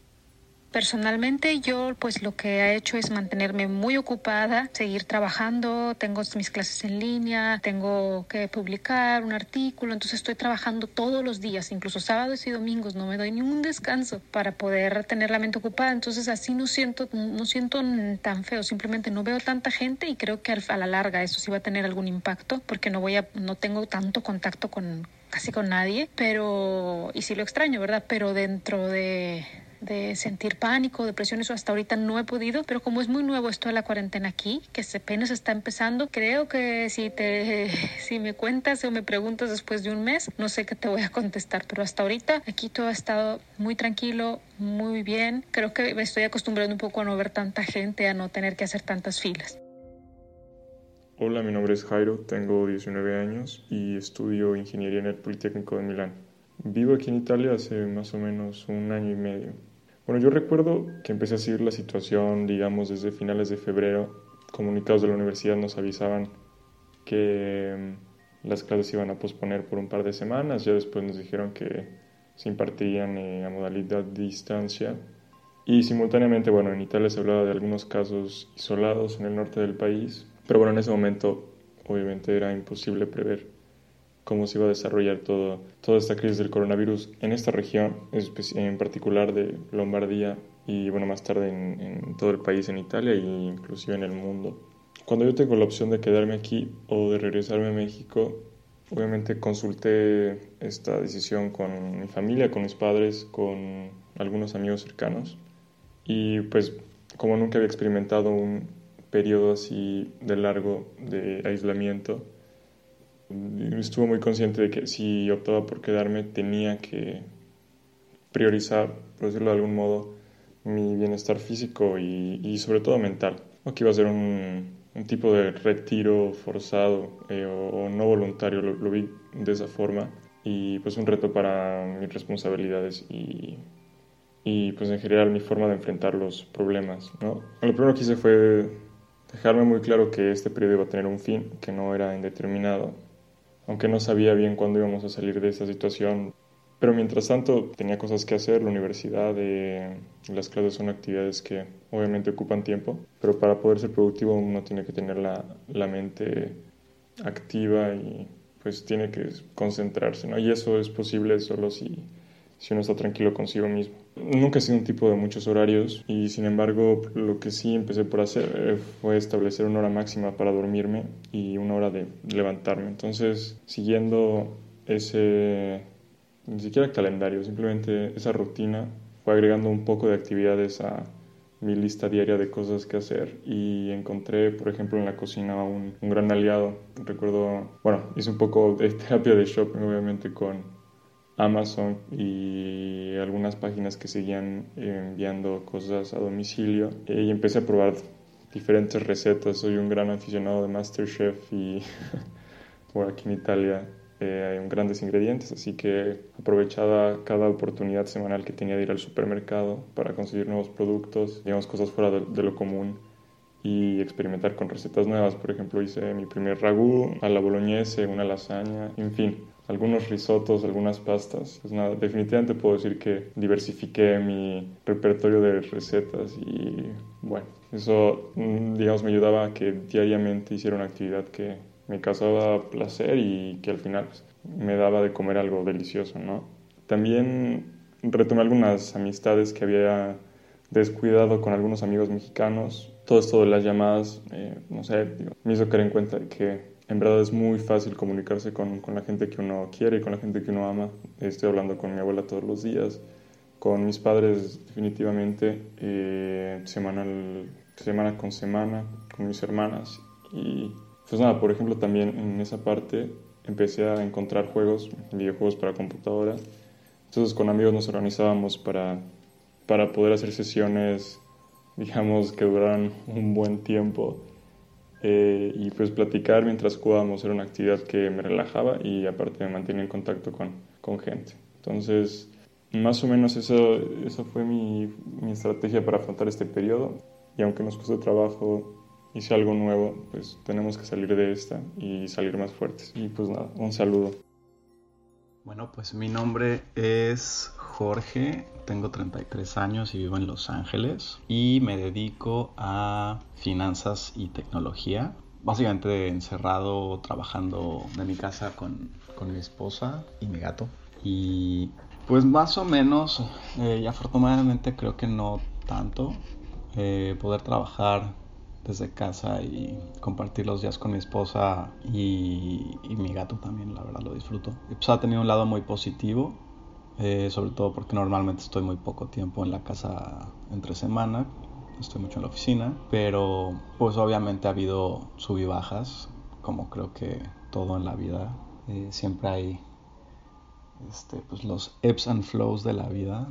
Speaker 14: Personalmente yo pues lo que he hecho es mantenerme muy ocupada, seguir trabajando, tengo mis clases en línea, tengo que publicar un artículo, entonces estoy trabajando todos los días, incluso sábados y domingos, no me doy ni un descanso para poder tener la mente ocupada, entonces así no siento, no siento tan feo, simplemente no veo tanta gente y creo que a la larga eso sí va a tener algún impacto porque no voy a, no tengo tanto contacto con casi con nadie, pero, y sí lo extraño, ¿verdad? Pero dentro de, de sentir pánico, depresión, eso hasta ahorita no he podido, pero como es muy nuevo esto de la cuarentena aquí, que apenas está empezando, creo que si te si me cuentas o me preguntas después de un mes, no sé qué te voy a contestar, pero hasta ahorita aquí todo ha estado muy tranquilo, muy bien. Creo que me estoy acostumbrando un poco a no ver tanta gente, a no tener que hacer tantas filas.
Speaker 15: Hola, mi nombre es Jairo, tengo 19 años y estudio ingeniería en el Politécnico de Milán. Vivo aquí en Italia hace más o menos un año y medio. Bueno, yo recuerdo que empecé a seguir la situación, digamos, desde finales de febrero. Comunicados de la universidad nos avisaban que mm, las clases iban a posponer por un par de semanas. Ya después nos dijeron que se impartirían eh, a modalidad distancia. Y simultáneamente, bueno, en Italia se hablaba de algunos casos isolados en el norte del país, pero bueno, en ese momento obviamente era imposible prever cómo se iba a desarrollar todo, toda esta crisis del coronavirus en esta región, en particular de Lombardía y bueno, más tarde en, todo el país, en Italia e inclusive en el mundo. Cuando yo tengo la opción de quedarme aquí o de regresarme a México, obviamente consulté esta decisión con mi familia, con mis padres, con algunos amigos cercanos. Y pues como nunca había experimentado un periodo así de largo de aislamiento, estuve muy consciente de que si optaba por quedarme tenía que priorizar, por decirlo de algún modo, mi bienestar físico y, sobre todo mental. No que iba a ser un, tipo de retiro forzado eh, o, no voluntario, lo, lo, vi de esa forma. Y pues un reto para mis responsabilidades y, y pues en general mi forma de enfrentar los problemas. ¿no? Lo primero que hice fue dejarme muy claro que este periodo iba a tener un fin, que no era indeterminado. Aunque no sabía bien cuándo íbamos a salir de esta situación, pero mientras tanto tenía cosas que hacer, la universidad, eh, las clases son actividades que obviamente ocupan tiempo, pero para poder ser productivo uno tiene que tener la, la mente activa y pues tiene que concentrarse, ¿no? Y eso es posible solo si, si uno está tranquilo consigo mismo. Nunca he sido un tipo de muchos horarios y sin embargo lo que sí empecé por hacer eh, fue establecer una hora máxima para dormirme y una hora de levantarme. Entonces, siguiendo ese ni siquiera calendario, simplemente esa rutina fue agregando un poco de actividades a mi lista diaria de cosas que hacer y encontré, por ejemplo, en la cocina un, un gran aliado. Recuerdo, bueno, hice un poco de terapia de shopping, obviamente, con Amazon y algunas páginas que seguían enviando cosas a domicilio y empecé a probar diferentes recetas. Soy un gran aficionado de Masterchef y por aquí en Italia eh, hay grandes ingredientes, así que aprovechaba cada oportunidad semanal que tenía de ir al supermercado para conseguir nuevos productos, digamos cosas fuera de, lo común y experimentar con recetas nuevas. Por ejemplo, hice mi primer ragú a la boloñese, una lasaña, en fin, algunos risotos, algunas pastas. Pues nada, definitivamente puedo decir que diversifiqué mi repertorio de recetas y bueno, eso mm, digamos me ayudaba a que diariamente hiciera una actividad que me causaba placer y que al final pues, me daba de comer algo delicioso, ¿no? También retomé algunas amistades que había descuidado con algunos amigos mexicanos. Todo esto de las llamadas, eh, no sé, me hizo caer en cuenta de que en verdad es muy fácil comunicarse con, con, la gente que uno quiere y con la gente que uno ama. Estoy hablando con mi abuela todos los días, con mis padres definitivamente, eh, semana con semana, con mis hermanas y pues nada, por ejemplo, también en esa parte empecé a encontrar juegos, videojuegos para computadora. Entonces con amigos nos organizábamos para, para poder hacer sesiones, digamos, que duraran un buen tiempo. Eh, y pues platicar mientras jugábamos era una actividad que me relajaba y aparte me mantenía en contacto con, con gente. Entonces, más o menos eso, eso fue mi, mi estrategia para afrontar este periodo. Y aunque nos costó trabajo hice algo nuevo, pues tenemos que salir de esta y salir más fuertes. Y pues nada, un saludo.
Speaker 16: Bueno, pues mi nombre es Jorge, tengo 33 años y vivo en Los Ángeles y me dedico a finanzas y tecnología. Básicamente encerrado trabajando de mi casa con, con mi esposa y mi gato. Y pues más o menos, eh, y afortunadamente creo que no tanto, eh, poder trabajar desde casa y compartir los días con mi esposa y, mi gato también, la verdad lo disfruto. Y pues ha tenido un lado muy positivo, eh, sobre todo porque normalmente estoy muy poco tiempo en la casa entre semana, estoy mucho en la oficina, pero pues obviamente ha habido sub y bajas, como creo que todo en la vida, eh, siempre hay este, pues los ebbs and flows de la vida.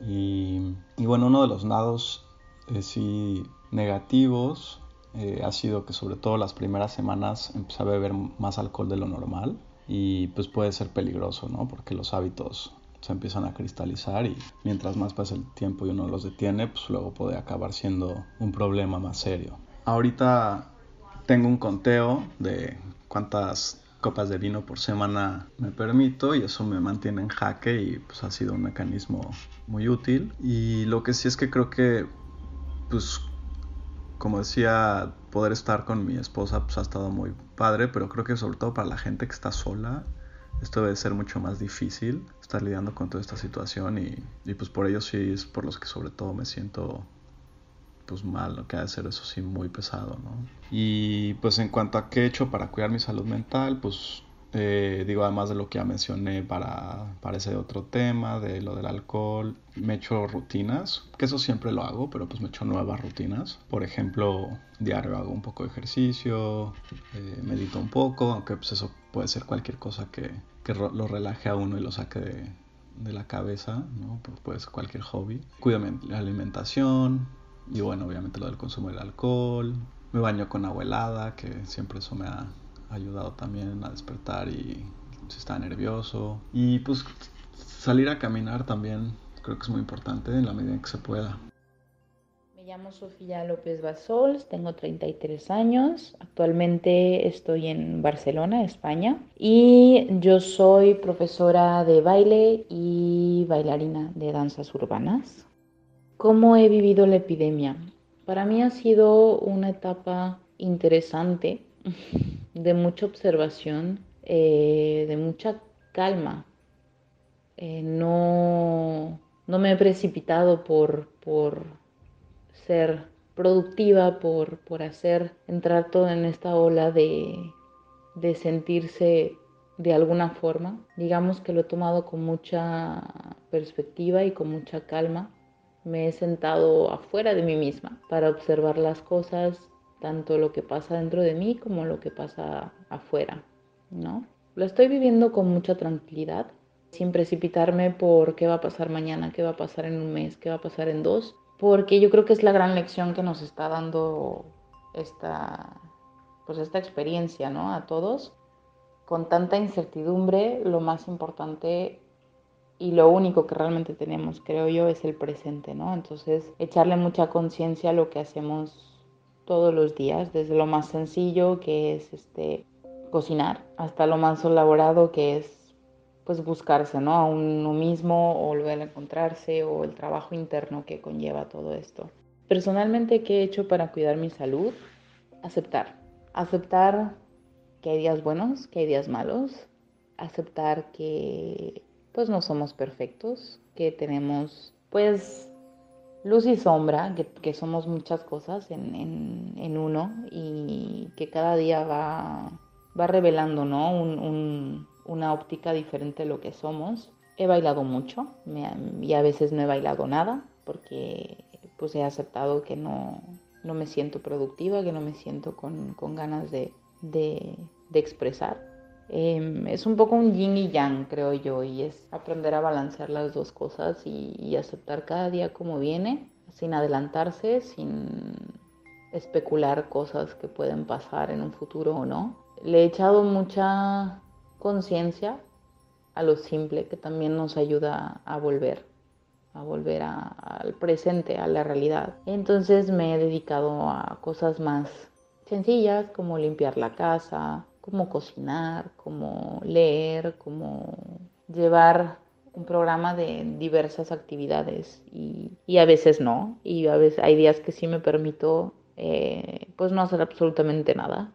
Speaker 16: Y, y bueno, uno de los lados eh, sí negativos eh, ha sido que sobre todo las primeras semanas empecé a beber más alcohol de lo normal y pues puede ser peligroso, ¿no? Porque los hábitos se empiezan a cristalizar y mientras más pasa el tiempo y uno los detiene, pues luego puede acabar siendo un problema más serio. Ahorita tengo un conteo de cuántas copas de vino por semana me permito y eso me mantiene en jaque y pues ha sido un mecanismo muy útil y lo que sí es que creo que pues como decía, poder estar con mi esposa pues, ha estado muy padre, pero creo que sobre todo para la gente que está sola, esto debe ser mucho más difícil, estar lidiando con toda esta situación y, pues por ello sí es por los que sobre todo me siento pues mal, lo que ha de ser eso sí muy pesado, ¿no? Y pues en cuanto a qué he hecho para cuidar mi salud mental, pues eh, digo, además de lo que ya mencioné para, para ese otro tema, de lo del alcohol, me echo rutinas, que eso siempre lo hago, pero pues me echo nuevas rutinas. Por ejemplo, diario hago un poco de ejercicio, eh, medito un poco, aunque pues eso puede ser cualquier cosa que, que lo relaje a uno y lo saque de, la cabeza. Pues puede ser cualquier hobby. Cuido la alimentación y bueno, obviamente lo del consumo del alcohol. Me baño con agua helada, que siempre eso me ha ayudado también a despertar y si está nervioso. Y pues salir a caminar también creo que es muy importante en la medida en que se pueda.
Speaker 17: Me llamo Sofía López Basols, tengo 33 años, actualmente estoy en Barcelona, España, y yo soy profesora de baile y bailarina de danzas urbanas. ¿Cómo he vivido la epidemia? Para mí ha sido una etapa interesante de mucha observación, eh, de mucha calma. Eh, no, no, me he precipitado por, por ser productiva, por, por, hacer entrar todo en esta ola de, de sentirse de alguna forma. Digamos que lo he tomado con mucha perspectiva y con mucha calma. Me he sentado afuera de mí misma para observar las cosas, tanto lo que pasa dentro de mí como lo que pasa afuera, ¿no? Lo estoy viviendo con mucha tranquilidad, sin precipitarme por qué va a pasar mañana, qué va a pasar en un mes, qué va a pasar en dos, porque yo creo que es la gran lección que nos está dando esta, pues esta experiencia, ¿no? A todos. Con tanta incertidumbre, lo más importante y lo único que realmente tenemos, creo yo, es el presente, ¿no? Entonces, echarle mucha conciencia a lo que hacemos todos los días, desde lo más sencillo que es este cocinar hasta lo más elaborado que es pues buscarse, ¿no? A uno mismo o volver a encontrarse o el trabajo interno que conlleva todo esto. Personalmente, ¿qué he hecho para cuidar mi salud? Aceptar. Aceptar que hay días buenos, que hay días malos. Aceptar que pues no somos perfectos, que tenemos pues luz y sombra, que, somos muchas cosas en, uno y que cada día va, va revelando ¿no? Una óptica diferente de lo que somos. He bailado mucho y a veces no he bailado nada porque pues he aceptado que no, no me siento productiva, que no me siento con, ganas de, expresar. Em, es un poco un yin y yang, creo yo, y es aprender a balancear las dos cosas y, aceptar cada día como viene, sin adelantarse, sin especular cosas que pueden pasar en un futuro o no. Le he echado mucha conciencia a lo simple, que también nos ayuda a volver, a volver al presente, a la realidad. Entonces me he dedicado a cosas más sencillas como limpiar la casa, como cocinar, como leer, como llevar un programa de diversas actividades y, a veces no, y a veces hay días que sí me permito eh, pues no hacer absolutamente nada.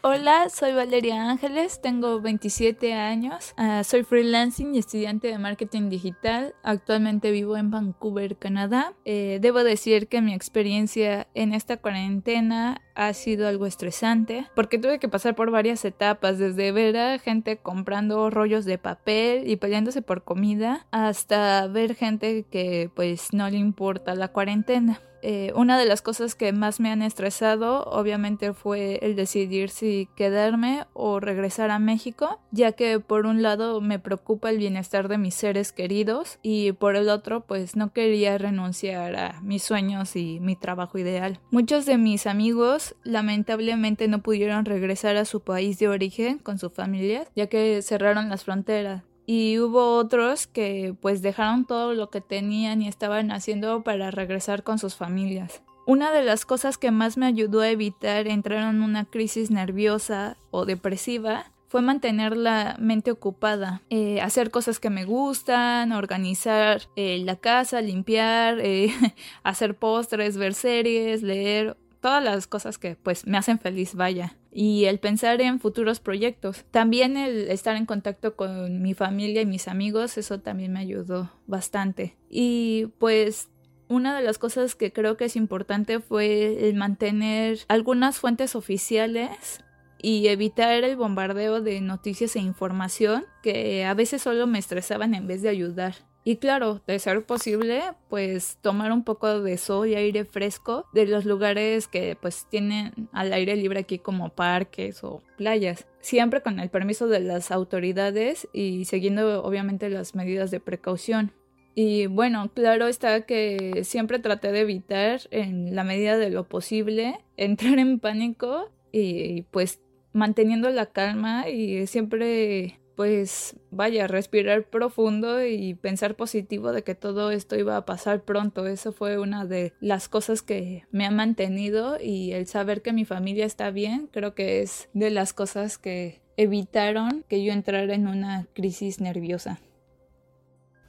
Speaker 18: Hola, soy Valeria Ángeles, tengo 27 años, ah, soy freelancing y estudiante de marketing digital. Actualmente vivo en Vancouver, Canadá. Eh, debo decir que mi experiencia en esta cuarentena ha sido algo estresante porque tuve que pasar por varias etapas, desde ver a gente comprando rollos de papel y peleándose por comida hasta ver gente que pues no le importa la cuarentena. Eh, una de las cosas que más me han estresado obviamente fue el decidir si quedarme o regresar a México, ya que por un lado me preocupa el bienestar de mis seres queridos y por el otro pues no quería renunciar a mis sueños y mi trabajo ideal. Muchos de mis amigos lamentablemente no pudieron regresar a su país de origen con su familia, ya que cerraron las fronteras y hubo otros que pues dejaron todo lo que tenían y estaban haciendo para regresar con sus familias. Una de las cosas que más me ayudó a evitar entrar en una crisis nerviosa o depresiva fue mantener la mente ocupada, eh, hacer cosas que me gustan, organizar eh, la casa, limpiar, eh, hacer postres, ver series, leer todas las cosas que pues me hacen feliz, vaya. Y el pensar en futuros proyectos. También el estar en contacto con mi familia y mis amigos, eso también me ayudó bastante. Y pues una de las cosas que creo que es importante fue el mantener algunas fuentes oficiales y evitar el bombardeo de noticias e información que a veces solo me estresaban en vez de ayudar. Y claro, de ser posible, pues tomar un poco de sol y aire fresco de los lugares que pues tienen al aire libre aquí como parques o playas. Siempre con el permiso de las autoridades y siguiendo obviamente las medidas de precaución. Y bueno, claro está que siempre traté de evitar en la medida de lo posible entrar en pánico y pues manteniendo la calma y siempre pues vaya, respirar profundo y pensar positivo de que todo esto iba a pasar pronto. Eso fue una de las cosas que me ha mantenido y el saber que mi familia está bien, creo que es de las cosas que evitaron que yo entrara en una crisis nerviosa.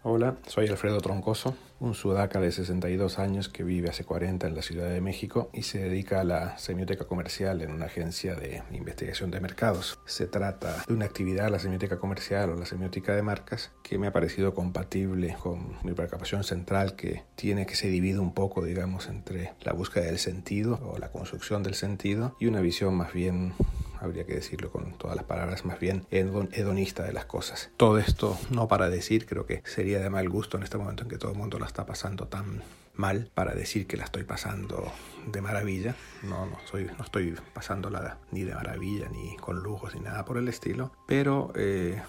Speaker 19: Hola, soy Alfredo Troncoso, un sudaca de 62 años que vive hace 40 en la Ciudad de México y se dedica a la semioteca comercial en una agencia de investigación de mercados. Se trata de una actividad, la semioteca comercial o la semiótica de marcas, que me ha parecido compatible con mi preocupación central que tiene que se divide un poco, digamos, entre la búsqueda del sentido o la construcción del sentido y una visión más bien habría que decirlo con todas las palabras, más bien hedonista de las cosas. Todo esto no para decir, creo que sería de mal gusto en este momento en que todo el mundo la está pasando tan mal para decir que la estoy pasando de maravilla. No, no, soy, no estoy pasándola ni de maravilla, ni con lujos, ni nada por el estilo. Pero eh,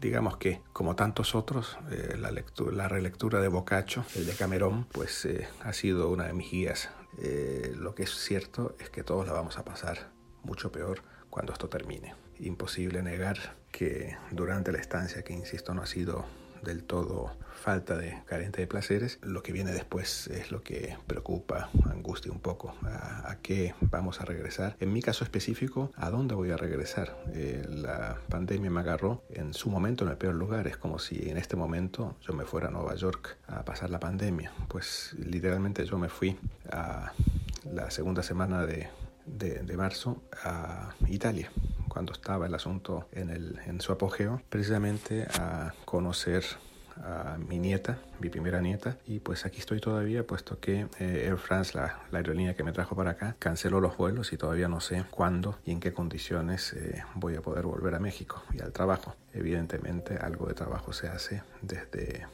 Speaker 19: digamos que, como tantos otros, eh, la, lectura, la relectura de Boccaccio, el de Camerón, pues eh, ha sido una de mis guías. lo que es cierto es que todos la vamos a pasar mucho peor cuando esto termine. Imposible negar que durante la estancia, que insisto no ha sido del todo falta de carente de placeres, lo que viene después es lo que preocupa, angustia un poco, a, qué vamos a regresar. En mi caso específico, ¿a dónde voy a regresar? Eh, la pandemia me agarró en su momento en el peor lugar, es como si en este momento yo me fuera a Nueva York a pasar la pandemia, pues literalmente yo me fui a la segunda semana de de, marzo a Italia, cuando estaba el asunto en, el, en su apogeo, precisamente a conocer a mi nieta, mi primera nieta, y pues aquí estoy todavía, puesto que eh, Air France, la, aerolínea que me trajo para acá, canceló los vuelos y todavía no sé cuándo y en qué condiciones eh, voy a poder volver a México y al trabajo. Evidentemente algo de trabajo se hace desde,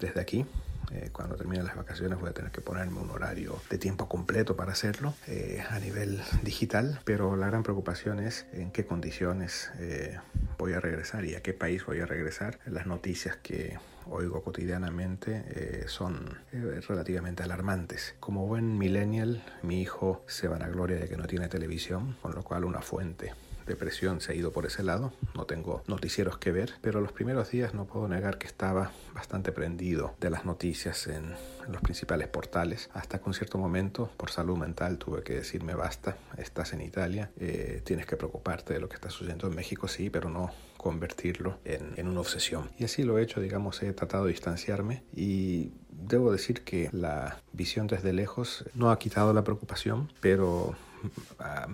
Speaker 19: desde aquí, eh, cuando termine las vacaciones voy a tener que ponerme un horario de tiempo completo para hacerlo eh, a nivel digital, pero la gran preocupación es en qué condiciones eh, voy a regresar y a qué país voy a regresar. Las noticias que oigo cotidianamente son relativamente alarmantes. Como buen millennial, mi hijo se van a gloria de que no tiene televisión, con lo cual una fuente depresión se ha ido por ese lado, no tengo noticieros que ver, pero los primeros días no puedo negar que estaba bastante prendido de las noticias en, los principales portales, hasta que un cierto momento por salud mental tuve que decirme basta, estás en Italia, eh, tienes que preocuparte de lo que está sucediendo en México, sí, pero no convertirlo en, en una obsesión. Y así lo he hecho, digamos, he tratado de distanciarme y debo decir que la visión desde lejos no ha quitado la preocupación, pero ah,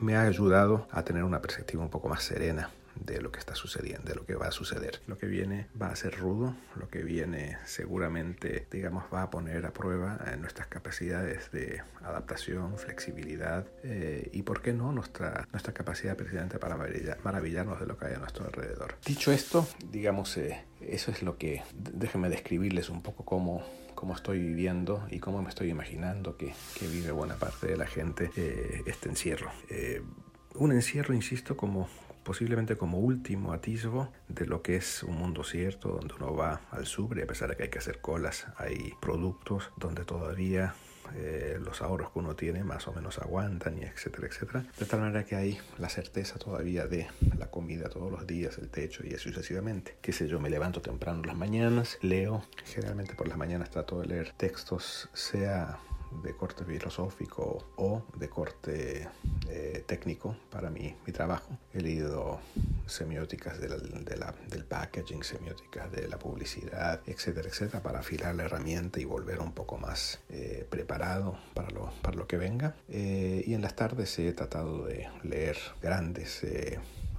Speaker 19: me ha ayudado a tener una perspectiva un poco más serena de lo que está sucediendo, de lo que va a suceder. Lo que viene va a ser rudo, lo que viene seguramente, digamos, va a poner a prueba eh, nuestras capacidades de adaptación, flexibilidad eh, y, ¿por qué no?, nuestra, nuestra capacidad precisamente para maravillarnos de lo que hay a nuestro alrededor. Dicho esto, digamos, eh, eso es lo que, déjenme describirles un poco cómo cómo estoy viviendo y cómo me estoy imaginando que, que vive buena parte de la gente este encierro. Un encierro, insisto, como posiblemente como último atisbo de lo que es un mundo cierto, donde uno va al sur y a pesar de que hay que hacer colas, hay productos donde todavía eh, los ahorros que uno tiene más o menos aguantan y etcétera, etcétera. De tal manera que hay la certeza todavía de la comida todos los días, el techo y así sucesivamente. Qué sé yo, me levanto temprano las mañanas, leo, generalmente por las mañanas trato de leer textos, sea de corte filosófico o de corte eh, técnico para mi, mi trabajo. He leído semióticas del packaging, semióticas de la publicidad, etcétera, etcétera, para afilar la herramienta y volver un poco más eh, preparado para lo, para lo que venga. Eh, y en las tardes he tratado de leer grandes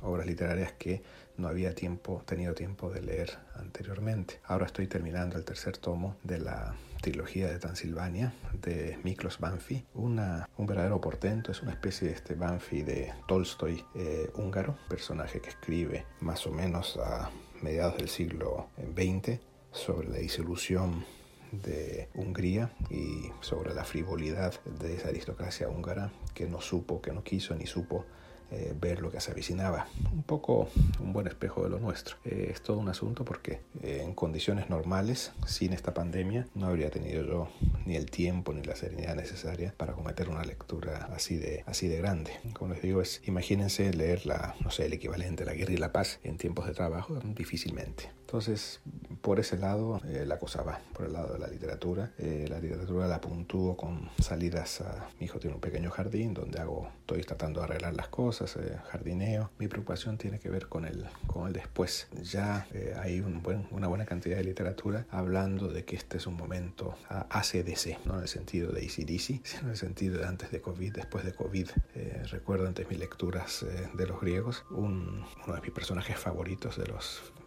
Speaker 19: obras literarias que no había tiempo, tenido tiempo de leer anteriormente. Ahora estoy terminando el tercer tomo de la trilogía de Transilvania de Miklos Banfi, una, un verdadero portento, es una especie de este Banfi de Tolstoy eh, húngaro, personaje que escribe más o menos a mediados del siglo XX sobre la disolución de Hungría y sobre la frivolidad de esa aristocracia húngara que no supo, que no quiso ni supo eh, ver lo que se avicinaba. Un poco un buen espejo de lo nuestro. Eh, es todo un asunto porque eh, en condiciones normales, sin esta pandemia, no habría tenido yo ni el tiempo ni la serenidad necesaria para cometer una lectura así de, así de grande. Como les digo, es imagínense leer la, no sé, el equivalente a la guerra y la paz en tiempos de trabajo, difícilmente. Entonces, por ese lado, la cosa va, por el lado de la literatura. la literatura la puntúo con salidas a... Mi hijo tiene un pequeño jardín donde hago, estoy tratando de arreglar las cosas eh, jardineo. Mi preocupación tiene que ver con el, con el después. Ya eh, hay un buen, una buena cantidad de literatura hablando de que este es un momento ACDC, no en el sentido de ACDC, sino en el sentido de antes de COVID, después de COVID. Eh, recuerdo antes mis lecturas de los griegos, un, uno de mis personajes favoritos de los eh,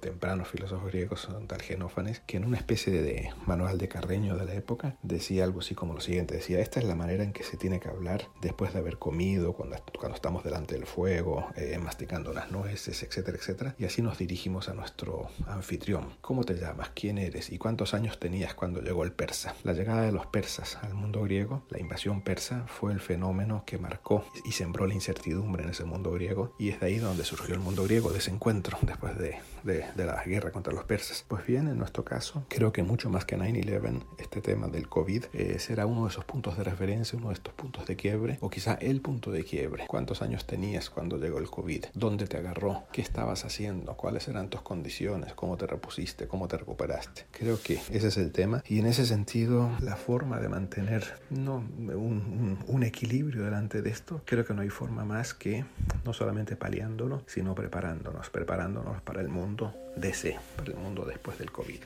Speaker 19: tempranos filósofos griegos, tal Genófanes, que en una especie de manual de Carreño de la época decía algo así como lo siguiente, decía, esta es la manera en que se tiene que hablar después de haber comido, cuando, cuando estamos delante del fuego, eh, masticando unas nueces, etcétera, etcétera, y así nos dirigimos a nuestro anfitrión. ¿Cómo te llamas? ¿Quién eres? ¿Y cuántos años tenías cuando llegó el persa? La llegada de los persas al mundo griego, la invasión persa, fue el fenómeno que marcó y sembró la incertidumbre en ese mundo griego, y es de ahí donde surgió el mundo griego, de ese encuentro después de de, la guerra contra los persas. Pues bien, en nuestro caso, creo que mucho más que 9-11, este tema del COVID eh, será uno de esos puntos de referencia, uno de estos puntos de quiebre, o quizá el punto de quiebre. ¿Cuántos años tenías cuando llegó el COVID? ¿Dónde te agarró? ¿Qué estabas haciendo? ¿Cuáles eran tus condiciones? ¿Cómo te repusiste? ¿Cómo te recuperaste? Creo que ese es el tema. Y en ese sentido, la forma de mantener no, un equilibrio delante de esto, creo que no hay forma más que no solamente paliándolo, sino preparándonos, preparándonos para el mundo DC, para el mundo después del COVID.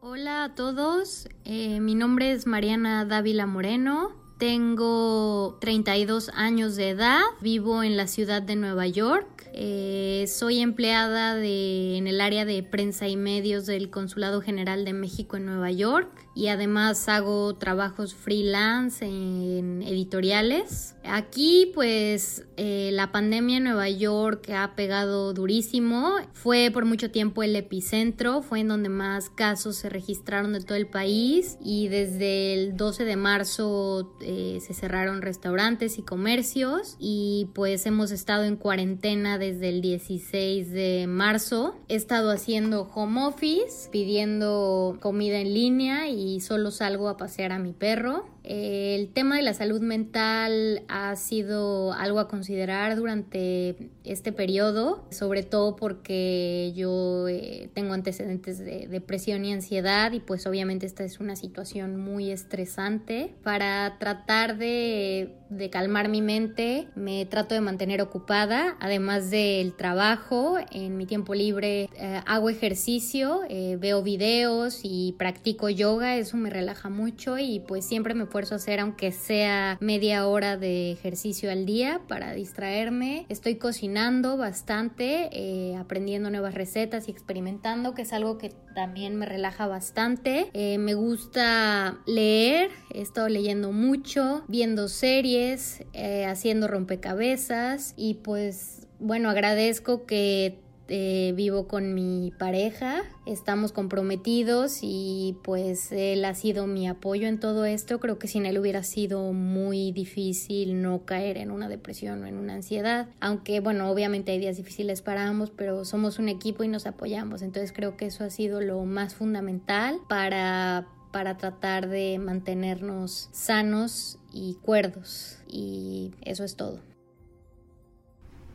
Speaker 20: Hola a todos, eh, mi nombre es Mariana Dávila Moreno, tengo 32 años de edad, vivo en la ciudad de Nueva York, eh, soy empleada en el área de prensa y medios del Consulado General de México en Nueva York y además hago trabajos freelance en editoriales. Aquí pues eh, la pandemia en Nueva York ha pegado durísimo. Fue por mucho tiempo el epicentro, fue en donde más casos se registraron de todo el país y desde el 12 de marzo eh, se cerraron restaurantes y comercios y pues hemos estado en cuarentena desde el 16 de marzo. He estado haciendo home office, pidiendo comida en línea y solo salgo a pasear a mi perro. El tema de la salud mental ha sido algo a considerar durante este periodo, sobre todo porque yo eh, tengo antecedentes de depresión y ansiedad y pues obviamente esta es una situación muy estresante. Para tratar de, calmar mi mente me trato de mantener ocupada, además del trabajo, en mi tiempo libre eh, hago ejercicio, eh, veo videos y practico yoga, eso me relaja mucho y pues siempre me esfuerzo a hacer aunque sea media hora de ejercicio al día para distraerme. Estoy cocinando bastante, eh, aprendiendo nuevas recetas y experimentando, que es algo que también me relaja bastante. Eh, me gusta leer, he estado leyendo mucho, viendo series, eh, haciendo rompecabezas y pues bueno, agradezco que eh, vivo con mi pareja, estamos comprometidos y pues él ha sido mi apoyo en todo esto. Creo que sin él hubiera sido muy difícil no caer en una depresión o en una ansiedad, aunque bueno, obviamente hay días difíciles para ambos, pero somos un equipo y nos apoyamos, entonces creo que eso ha sido lo más fundamental para para tratar de mantenernos sanos y cuerdos y eso es todo.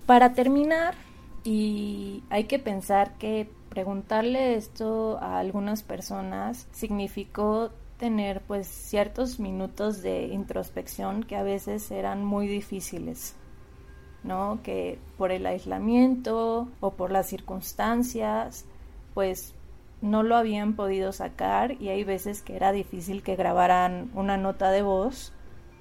Speaker 4: Para terminar, y hay que pensar que preguntarle esto a algunas personas significó tener pues ciertos minutos de introspección que a veces eran muy difíciles, ¿no? Que por el aislamiento o por las circunstancias pues no lo habían podido sacar y hay veces que era difícil que grabaran una nota de voz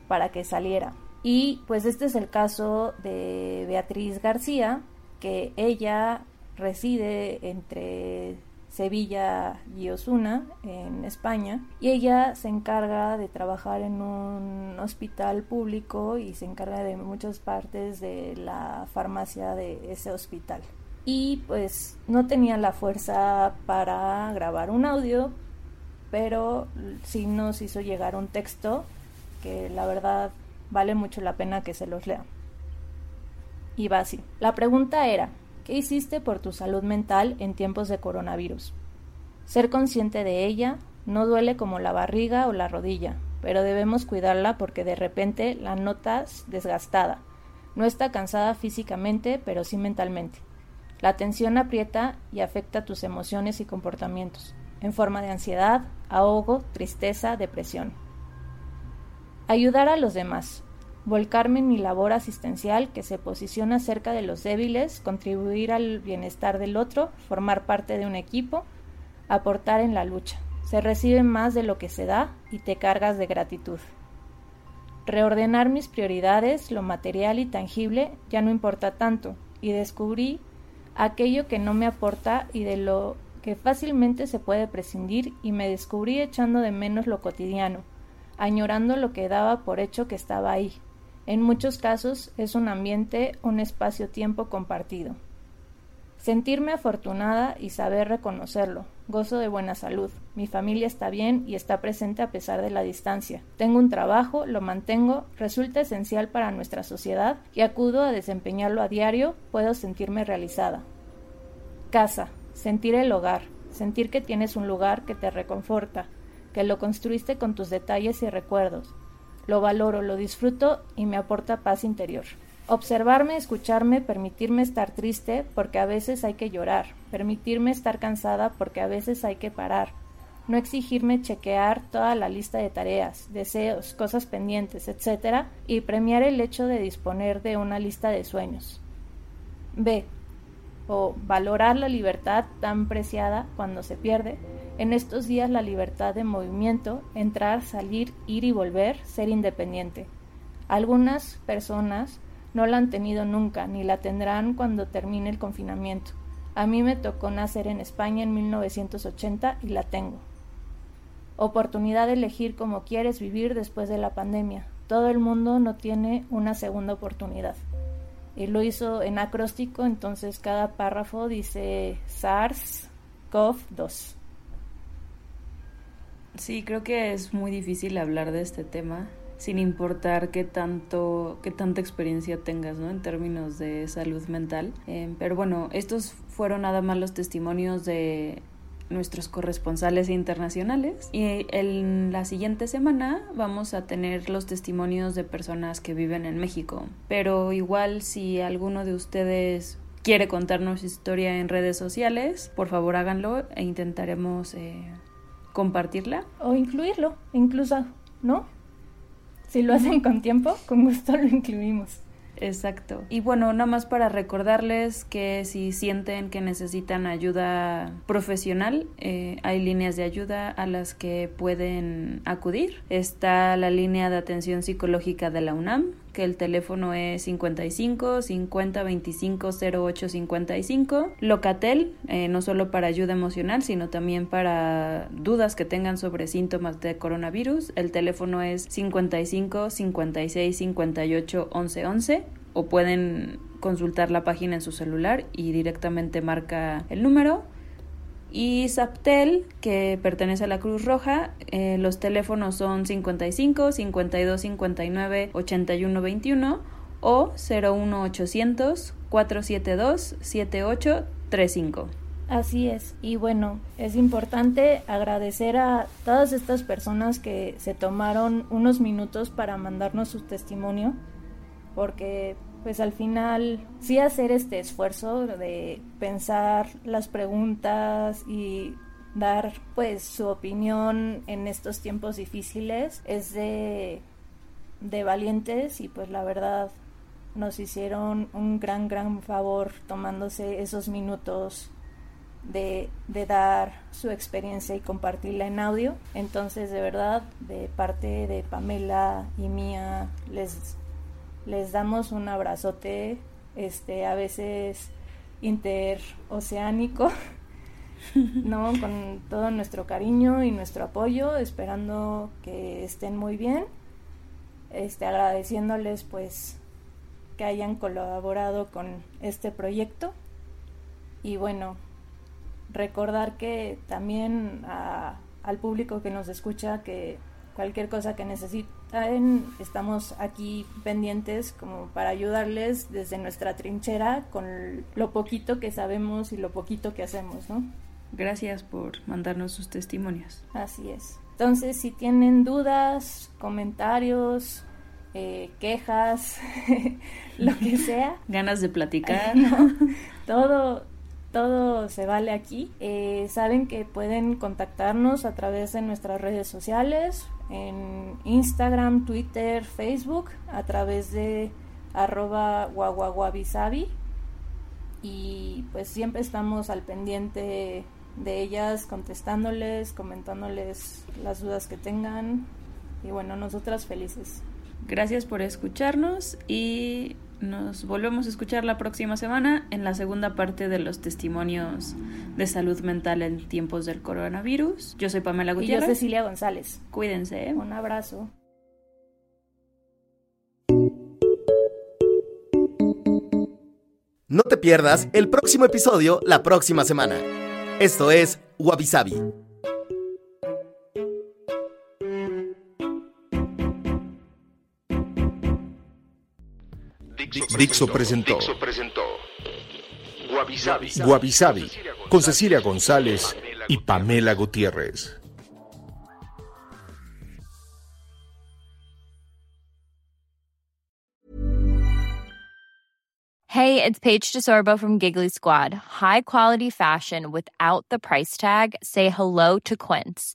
Speaker 4: para que saliera. Y pues este es el caso de Beatriz García, que ella reside entre Sevilla y Osuna, en España, y ella se encarga de trabajar en un hospital público y se encarga de muchas partes de la farmacia de ese hospital. Y pues no tenía la fuerza para grabar un audio, pero sí nos hizo llegar un texto que la verdad vale mucho la pena que se los lea. Y así. La pregunta era, ¿qué hiciste por tu salud mental en tiempos de coronavirus? Ser consciente de ella no duele como la barriga o la rodilla, pero debemos cuidarla porque de repente la notas desgastada. No está cansada físicamente, pero sí mentalmente. La tensión aprieta y afecta tus emociones y comportamientos, en forma de ansiedad, ahogo, tristeza, depresión. Ayudar a los demás, volcarme en mi labor asistencial que se posiciona cerca de los débiles, contribuir al bienestar del otro, formar parte de un equipo, aportar en la lucha. Se recibe más de lo que se da y te cargas de gratitud. Reordenar mis prioridades, lo material y tangible, ya no importa tanto, y descubrí aquello que no me aporta y de lo que fácilmente se puede prescindir y me descubrí echando de menos lo cotidiano, añorando lo que daba por hecho que estaba ahí, en muchos casos es un ambiente, un espacio-tiempo compartido. Sentirme afortunada y saber reconocerlo. Gozo de buena salud. Mi familia está bien y está presente a pesar de la distancia. Tengo un trabajo, lo mantengo, resulta esencial para nuestra sociedad y acudo a desempeñarlo a diario, puedo sentirme realizada. Casa. Sentir el hogar. Sentir que tienes un lugar que te reconforta, que lo construiste con tus detalles y recuerdos lo valoro, lo disfruto y me aporta paz interior. Observarme, escucharme, permitirme estar triste porque a veces hay que llorar, permitirme estar cansada porque a veces hay que parar, no exigirme chequear toda la lista de tareas, deseos, cosas pendientes, etc. y premiar el hecho de disponer de una lista de sueños. B. O valorar la libertad tan preciada cuando se pierde en estos días la libertad de movimiento, entrar, salir, ir y volver, ser independiente. Algunas personas no la han tenido nunca, ni la tendrán cuando termine el confinamiento. A mí me tocó nacer en España en 1980 y la tengo. Oportunidad de elegir cómo quieres vivir después de la pandemia. Todo el mundo no tiene una segunda oportunidad. Y lo hizo en acróstico, entonces cada párrafo dice SARS-CoV-2.
Speaker 5: Sí, creo que es muy difícil hablar de este tema sin importar qué tanto qué tanta experiencia tengas ¿no? en términos de salud mental em, pero bueno estos fueron nada más los testimonios de nuestros corresponsales internacionales y en la siguiente semana vamos a tener los testimonios de personas que viven en México pero igual si alguno de ustedes quiere contarnos su historia en redes sociales por favor háganlo e intentaremos eh, compartirla.
Speaker 4: O incluirlo, incluso, ¿no? Si lo hacen con tiempo, con gusto lo incluimos.
Speaker 5: Exacto. Y bueno, nada más para recordarles que si sienten que necesitan ayuda profesional, eh, hay líneas de ayuda a las que pueden acudir. Está la línea de atención psicológica de la UNAM, que el teléfono es 55 50 25 08 55. Locatel, eh, no solo para ayuda emocional, sino también para dudas que tengan sobre síntomas de coronavirus. El teléfono es 55 56 58 11 11 o pueden consultar la página en su celular y directamente marca el número y Zaptel, que pertenece a la Cruz Roja, eh, los teléfonos son 55 52 59 81 21 o 01800 472 7835.
Speaker 4: Así es, y bueno, es importante agradecer a todas estas personas que se tomaron unos minutos para mandarnos su testimonio, porque pues al final sí hacer este esfuerzo de pensar las preguntas y dar pues su opinión en estos tiempos difíciles es de, de valientes y pues la verdad nos hicieron un gran gran favor tomándose esos minutos de, de, dar su experiencia y compartirla en audio. Entonces, de verdad, de parte de Pamela y mía, les les damos un abrazote, este, a veces interoceánico. ¿no? Con todo nuestro cariño y nuestro apoyo, esperando que estén muy bien, este, agradeciéndoles pues que hayan colaborado con este proyecto y bueno, recordar que también al público que nos escucha que cualquier cosa que necesiten, estamos aquí pendientes como para ayudarles desde nuestra trinchera con lo poquito que sabemos y lo poquito que hacemos, ¿no?
Speaker 5: Gracias por mandarnos sus testimonios.
Speaker 4: Así es. Entonces, si tienen dudas, comentarios, eh, quejas, lo que sea.
Speaker 5: Ganas de platicar.
Speaker 4: todo, todo se vale aquí. Eh, saben que pueden contactarnos a través de nuestras redes sociales, en Instagram, Twitter, Facebook, a través de arroba guaguaguabisabi. Y pues siempre estamos al pendiente de ellas, contestándoles, comentándoles las dudas que tengan. Y bueno, nosotras felices.
Speaker 5: Gracias por escucharnos y nos volvemos a escuchar la próxima semana en la segunda parte de los testimonios de salud mental en tiempos del coronavirus. Yo soy Pamela Gutiérrez.
Speaker 4: Y yo Cecilia González.
Speaker 5: Cuídense.
Speaker 4: Un abrazo.
Speaker 2: No te pierdas el próximo episodio la próxima semana. Esto es Wabi Sabi.
Speaker 1: Dixo presentó, Guabi Sabi con Cecilia González y Pamela Gutiérrez.
Speaker 21: Hey, it's Paige DeSorbo from Giggly Squad. High quality fashion without the price tag. Say hello to Quince.